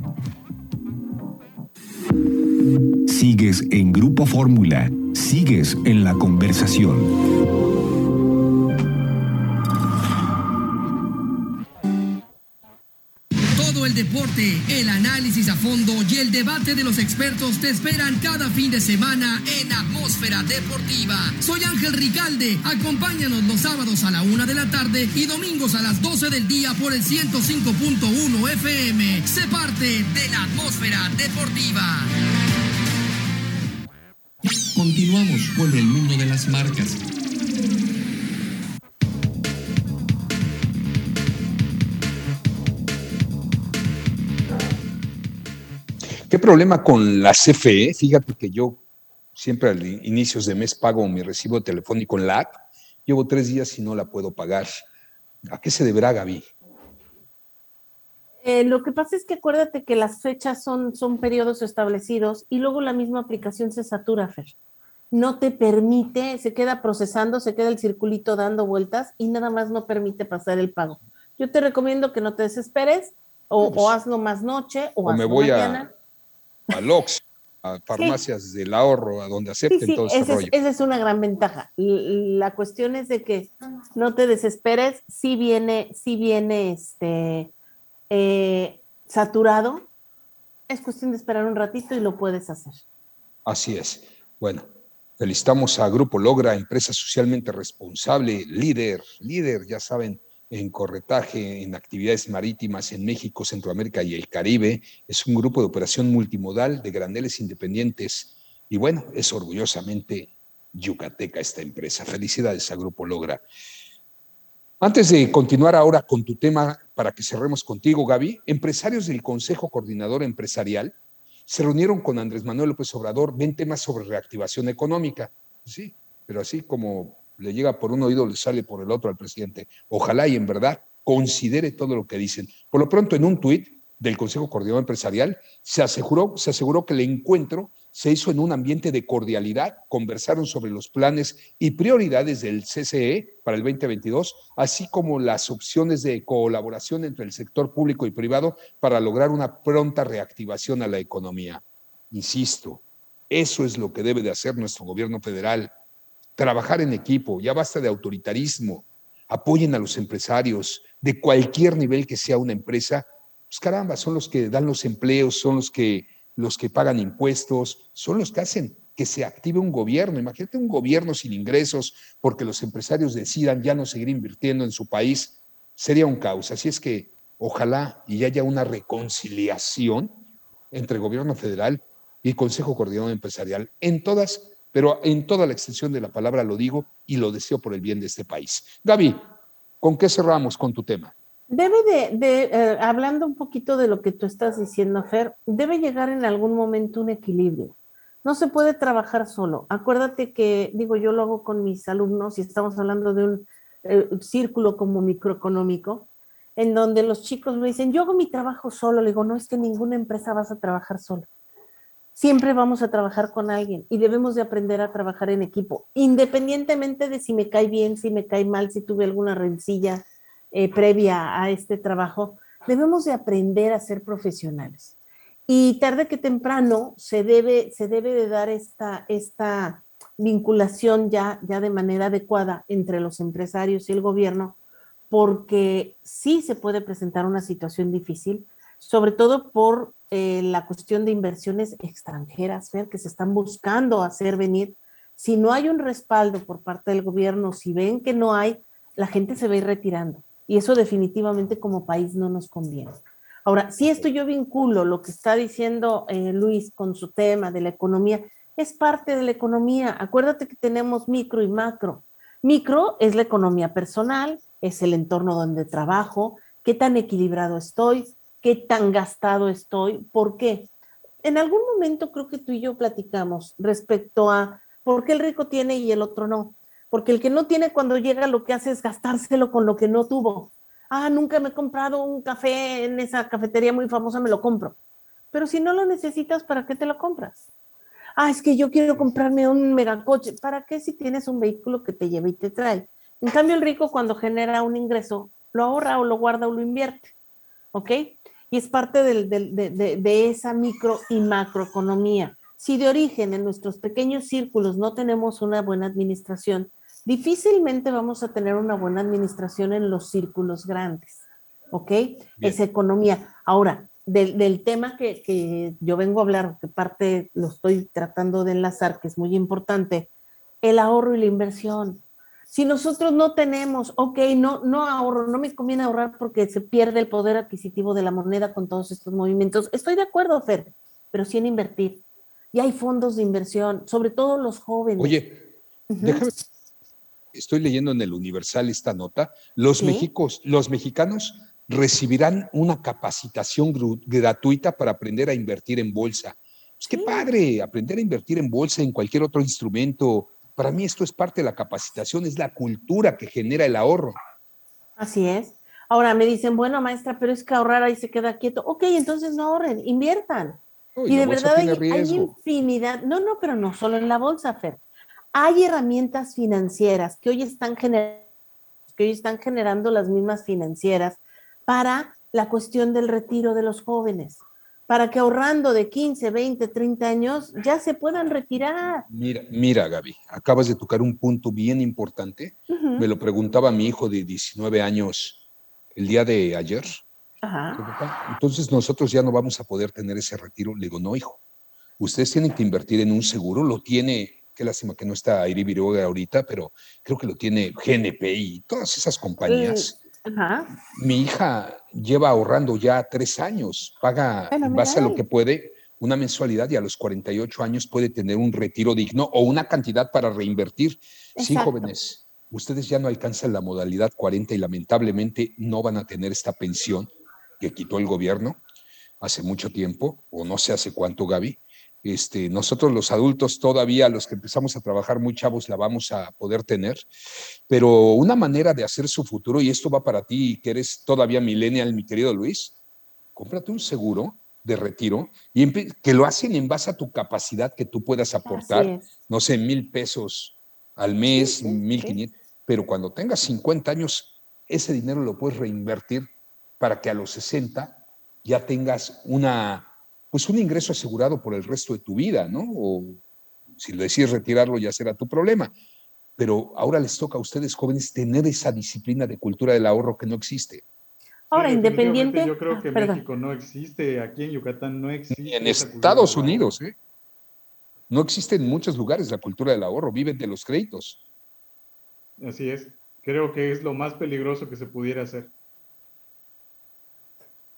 Sigues en Grupo Fórmula. Sigues en la conversación. Todo el deporte, el análisis a fondo y el debate de los expertos te esperan cada fin de semana en Atmósfera Deportiva. Soy Ángel Ricalde. Acompáñanos los sábados a la una de la tarde y domingos a las 12 del día por el 105.1 FM. Se parte de la Atmósfera Deportiva. Continuamos con el mundo de las marcas. ¿Qué problema con la CFE? Fíjate que yo siempre al inicios de mes pago mi recibo telefónico en la. Llevo tres días y no la puedo pagar. ¿A qué se deberá, Gaby? Eh, lo que pasa es que acuérdate que las fechas son, son periodos establecidos y luego la misma aplicación se satura, Fer. No te permite, se queda procesando, se queda el circulito dando vueltas y nada más no permite pasar el pago. Yo te recomiendo que no te desesperes o, pues, o hazlo más noche o, O me hazlo voy mañana. a, a Lox, a farmacias del ahorro, a donde acepten sí, todo ese es, rollo. esa es una gran ventaja. La cuestión es de que no te desesperes, si viene, si viene este eh, saturado, es cuestión de esperar un ratito y lo puedes hacer. Así es. Bueno, felicitamos a Grupo Logra, empresa socialmente responsable, líder, líder, ya saben, en corretaje, en actividades marítimas en México, Centroamérica y el Caribe. Es un grupo de operación multimodal de graneles independientes. Y bueno, es orgullosamente yucateca esta empresa. Felicidades a Grupo Logra. Antes de continuar ahora con tu tema, para que cerremos contigo, Gaby, empresarios del Consejo Coordinador Empresarial se reunieron con Andrés Manuel López Obrador, ven temas sobre reactivación económica. Sí, pero así como le llega por un oído, le sale por el otro al presidente. Ojalá y en verdad considere todo lo que dicen. Por lo pronto, en un tuit del Consejo Coordinador Empresarial, se aseguró, se aseguró que el encuentro se hizo en un ambiente de cordialidad, conversaron sobre los planes y prioridades del CCE para el 2022, así como las opciones de colaboración entre el sector público y privado para lograr una pronta reactivación a la economía. Insisto, eso es lo que debe de hacer nuestro gobierno federal, trabajar en equipo, ya basta de autoritarismo, apoyen a los empresarios de cualquier nivel que sea una empresa, pues caramba, son los que dan los empleos, son los que los que pagan impuestos, son los que hacen que se active un gobierno. Imagínate un gobierno sin ingresos porque los empresarios decidan ya no seguir invirtiendo en su país. Sería un caos. Así es que ojalá y haya una reconciliación entre gobierno federal y Consejo Coordinador Empresarial en todas, pero en toda la extensión de la palabra lo digo y lo deseo por el bien de este país. Gaby, ¿con qué cerramos con tu tema? Debe de, eh, hablando un poquito de lo que tú estás diciendo, Fer, debe llegar en algún momento un equilibrio. No se puede trabajar solo. Acuérdate que, digo, yo lo hago con mis alumnos y estamos hablando de un eh, círculo como microeconómico, en donde los chicos me dicen, yo hago mi trabajo solo. Le digo, no es que ninguna empresa vas a trabajar solo. Siempre vamos a trabajar con alguien y debemos de aprender a trabajar en equipo, independientemente de si me cae bien, si me cae mal, si tuve alguna rencilla eh, previa a este trabajo, debemos de aprender a ser profesionales. Y tarde que temprano se debe, se debe de dar esta, esta vinculación ya, ya de manera adecuada entre los empresarios y el gobierno, porque sí se puede presentar una situación difícil, sobre todo por eh, la cuestión de inversiones extranjeras, Fer, que se están buscando hacer venir. Si no hay un respaldo por parte del gobierno, si ven que no hay, la gente se va a ir retirando. Y eso definitivamente como país no nos conviene. Ahora, si esto yo vinculo lo que está diciendo eh, Luis con su tema de la economía, es parte de la economía. Acuérdate que tenemos micro y macro. Micro es la economía personal, es el entorno donde trabajo, qué tan equilibrado estoy, qué tan gastado estoy, ¿por qué? En algún momento creo que tú y yo platicamos respecto a por qué el rico tiene y el otro no. Porque el que no tiene cuando llega lo que hace es gastárselo con lo que no tuvo. Ah, nunca me he comprado un café en esa cafetería muy famosa, me lo compro. Pero si no lo necesitas, ¿para qué te lo compras? Ah, es que yo quiero comprarme un megacoche. ¿Para qué si tienes un vehículo que te lleva y te trae? En cambio, el rico cuando genera un ingreso, lo ahorra o lo guarda o lo invierte. ¿Ok? Y es parte del, de, de, de esa micro y macroeconomía. Si de origen en nuestros pequeños círculos no tenemos una buena administración, difícilmente vamos a tener una buena administración en los círculos grandes. ¿Ok? Bien. Esa economía. Ahora, del, del tema que, que, yo vengo a hablar, que parte lo estoy tratando de enlazar, que es muy importante, el ahorro y la inversión. Si nosotros no tenemos, ok, no, no ahorro, no me conviene ahorrar porque se pierde el poder adquisitivo de la moneda con todos estos movimientos. Estoy de acuerdo, Fer, pero sí en invertir. Y hay fondos de inversión, sobre todo los jóvenes. Oye, uh -huh. déjame, estoy leyendo en el Universal esta nota, los, ¿Sí? Méxicos, los mexicanos recibirán una capacitación gratuita para aprender a invertir en bolsa. Pues qué sí. padre, aprender a invertir en bolsa, en cualquier otro instrumento. Para mí esto es parte de la capacitación, es la cultura que genera el ahorro. Así es. Ahora me dicen, bueno, maestra, pero es que ahorrar ahí se queda quieto. Ok, entonces no ahorren, inviertan. y de verdad hay, hay, infinidad, no, no, pero no solo en la bolsa, Fer. Hay herramientas financieras que hoy están generando, que hoy están generando las mismas financieras para la cuestión del retiro de los jóvenes para que ahorrando de 15, 20, 30 años ya se puedan retirar. Mira, mira, Gaby, acabas de tocar un punto bien importante. Me lo preguntaba mi hijo de 19 años el día de ayer. Entonces nosotros ya no vamos a poder tener ese retiro. Le digo, no, hijo. Ustedes tienen que invertir en un seguro. Lo tiene, qué lástima que no está Airi Viruega ahorita, pero creo que lo tiene GNP y todas esas compañías. Mi hija lleva ahorrando ya tres años, paga en base a lo que puede una mensualidad y a los 48 años puede tener un retiro digno o una cantidad para reinvertir. Sí, jóvenes, ustedes ya no alcanzan la modalidad 40 y lamentablemente no van a tener esta pensión que quitó el gobierno hace mucho tiempo, o no sé hace cuánto, Gaby, este, nosotros los adultos todavía, los que empezamos a trabajar muy chavos, la vamos a poder tener, pero una manera de hacer su futuro, y esto va para ti que eres todavía millennial, mi querido Luis, cómprate un seguro de retiro y que lo hacen en base a tu capacidad que tú puedas aportar, no sé, mil pesos al mes, mil quinientos, pero cuando tengas 50 años, ese dinero lo puedes reinvertir para que a los 60 ya tengas una pues un ingreso asegurado por el resto de tu vida, ¿no? O si lo decides retirarlo ya será tu problema. Pero ahora les toca a ustedes jóvenes tener esa disciplina de cultura del ahorro que no existe. Ahora, independiente. Yo creo que en México no existe, aquí en Yucatán no existe. Ni en Estados Unidos, ¿eh? No existe en muchos lugares la cultura del ahorro, viven de los créditos. Así es. Creo que es lo más peligroso que se pudiera hacer.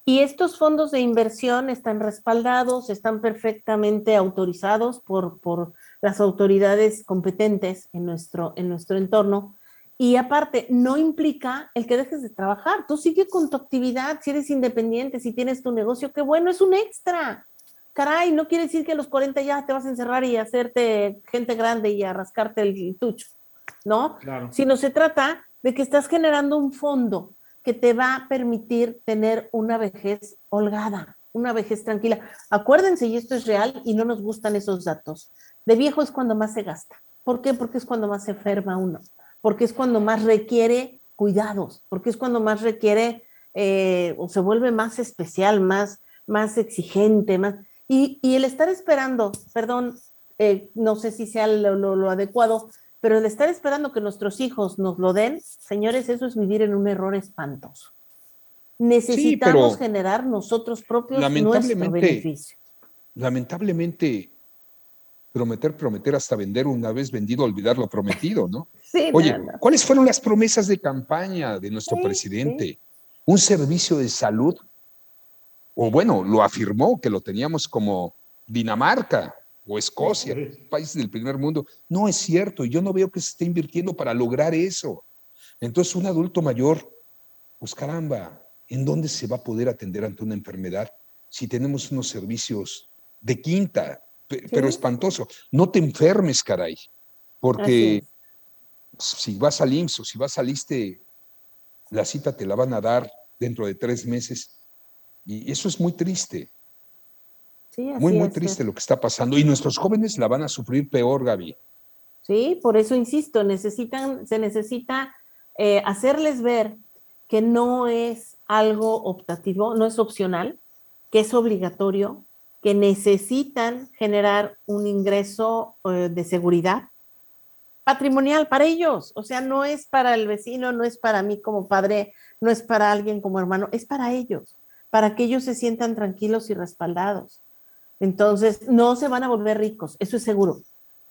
Y estos fondos de inversión están respaldados, están perfectamente autorizados por, por las autoridades competentes en nuestro, en nuestro entorno. Y aparte, no implica el que dejes de trabajar. Tú sigue con tu actividad, si eres independiente, si tienes tu negocio, qué bueno, es un extra. Caray, no quiere decir que a los 40 ya te vas a encerrar y hacerte gente grande y a rascarte el tucho, ¿no? Claro. Sino se trata de que estás generando un fondo que te va a permitir tener una vejez holgada, una vejez tranquila. Acuérdense, y esto es real y no nos gustan esos datos, de viejo es cuando más se gasta. ¿Por qué? Porque es cuando más se enferma uno, porque es cuando más requiere cuidados, porque es cuando más requiere eh, o se vuelve más especial, más, más exigente, más... Y, el estar esperando, perdón, eh, no sé si sea lo adecuado, pero el estar esperando que nuestros hijos nos lo den, señores, eso es vivir en un error espantoso. Necesitamos generar nosotros propios nuestro beneficio. Lamentablemente, prometer, prometer hasta vender una vez vendido, olvidar lo prometido, ¿no? Sí, Oye, ¿cuáles fueron las promesas de campaña de nuestro presidente? Un servicio de salud, o bueno, lo afirmó que lo teníamos como Dinamarca, o Escocia, países del primer mundo. No es cierto, yo no veo que se esté invirtiendo para lograr eso. Entonces, un adulto mayor, pues caramba, ¿en dónde se va a poder atender ante una enfermedad si tenemos unos servicios de quinta, pero espantoso? No te enfermes, caray, porque si vas al IMSS o si vas al ISTE, la cita te la van a dar dentro de tres meses. Y eso es muy triste muy, muy triste lo que está pasando. Y nuestros jóvenes la van a sufrir peor, Gaby. Sí, por eso insisto, necesitan, se necesita eh, hacerles ver que no es algo optativo, no es opcional, que es obligatorio, que necesitan generar un ingreso eh, de seguridad patrimonial para ellos. O sea, no es para el vecino, no es para mí como padre, no es para alguien como hermano, es para ellos, para que ellos se sientan tranquilos y respaldados. Entonces, no se van a volver ricos, eso es seguro.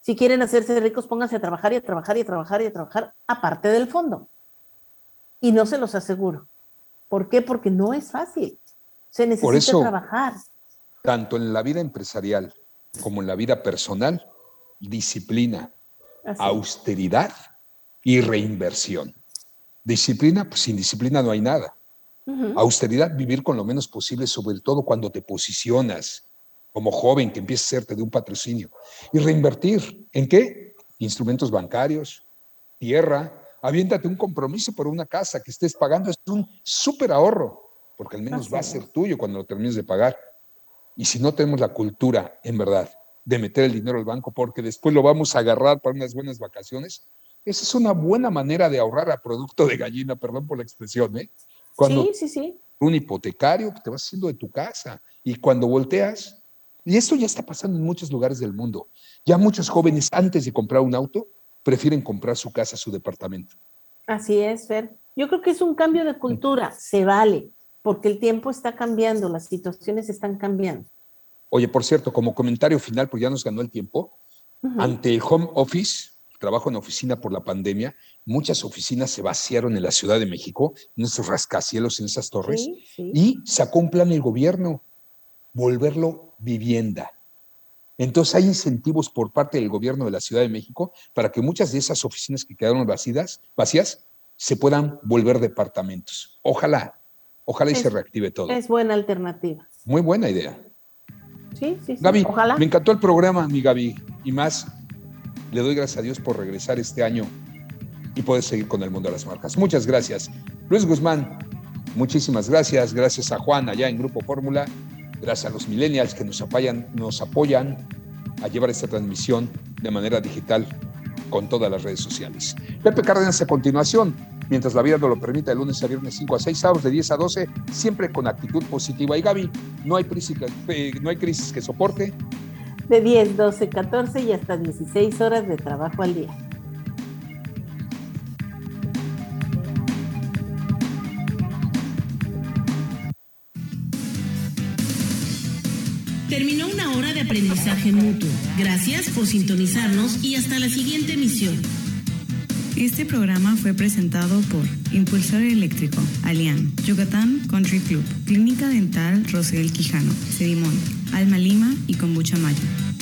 Si quieren hacerse ricos, pónganse a trabajar y a trabajar y a trabajar y a trabajar aparte del fondo. Y no se los aseguro. ¿Por qué? Porque no es fácil. Se necesita Por eso, trabajar. Tanto en la vida empresarial como en la vida personal, disciplina, austeridad y reinversión. Disciplina, pues sin disciplina no hay nada. Austeridad, vivir con lo menos posible, sobre todo cuando te posicionas, como joven que empieza a hacerte de un patrocinio. Y reinvertir, ¿en qué? Instrumentos bancarios, tierra, aviéntate un compromiso por una casa que estés pagando, es un súper ahorro, porque al menos va a ser tuyo cuando lo termines de pagar. Y si no tenemos la cultura, en verdad, de meter el dinero al banco porque después lo vamos a agarrar para unas buenas vacaciones, esa es una buena manera de ahorrar a producto de gallina, perdón por la expresión, ¿eh? sí, sí, sí. Un hipotecario que te vas haciendo de tu casa y cuando volteas, y esto ya está pasando en muchos lugares del mundo, ya muchos jóvenes antes de comprar un auto prefieren comprar su casa, su departamento. Así es, Fer. Yo creo que es un cambio de cultura, se vale, porque el tiempo está cambiando, las situaciones están cambiando. Oye, por cierto, como comentario final, pues ya nos ganó el tiempo, ante el home office, trabajo en oficina por la pandemia, muchas oficinas se vaciaron en la Ciudad de México, en esos rascacielos, en esas torres, y sacó un plan el gobierno, volverlo vivienda. Entonces hay incentivos por parte del gobierno de la Ciudad de México para que muchas de esas oficinas que quedaron vacías, vacías se puedan volver departamentos. Ojalá, ojalá y se reactive todo. Es buena alternativa. Muy buena idea. Sí, sí, sí. Gaby, ojalá. me encantó el programa, mi Gaby, y más, le doy gracias a Dios por regresar este año y poder seguir con el mundo de las marcas. Muchas gracias. Luis Guzmán, muchísimas gracias. Gracias a Juan allá en Grupo Fórmula gracias a los millennials que nos apoyan, nos apoyan a llevar esta transmisión de manera digital con todas las redes sociales. Pepe Cárdenas a continuación, mientras la vida nos lo permita, de lunes a viernes 5 a 6, sábados de 10 a 12, siempre con actitud positiva. Y Gaby, no hay crisis, eh, no hay crisis que soporte. De 10, 12, 14 y hasta 16 horas de trabajo al día. Terminó una hora de aprendizaje mutuo. Gracias por sintonizarnos y hasta la siguiente emisión. Este programa fue presentado por Impulsor Eléctrico, Alian, Yucatán Country Club, Clínica Dental Rosel Quijano, Sedimón, Alma Lima y Kombucha Mayo.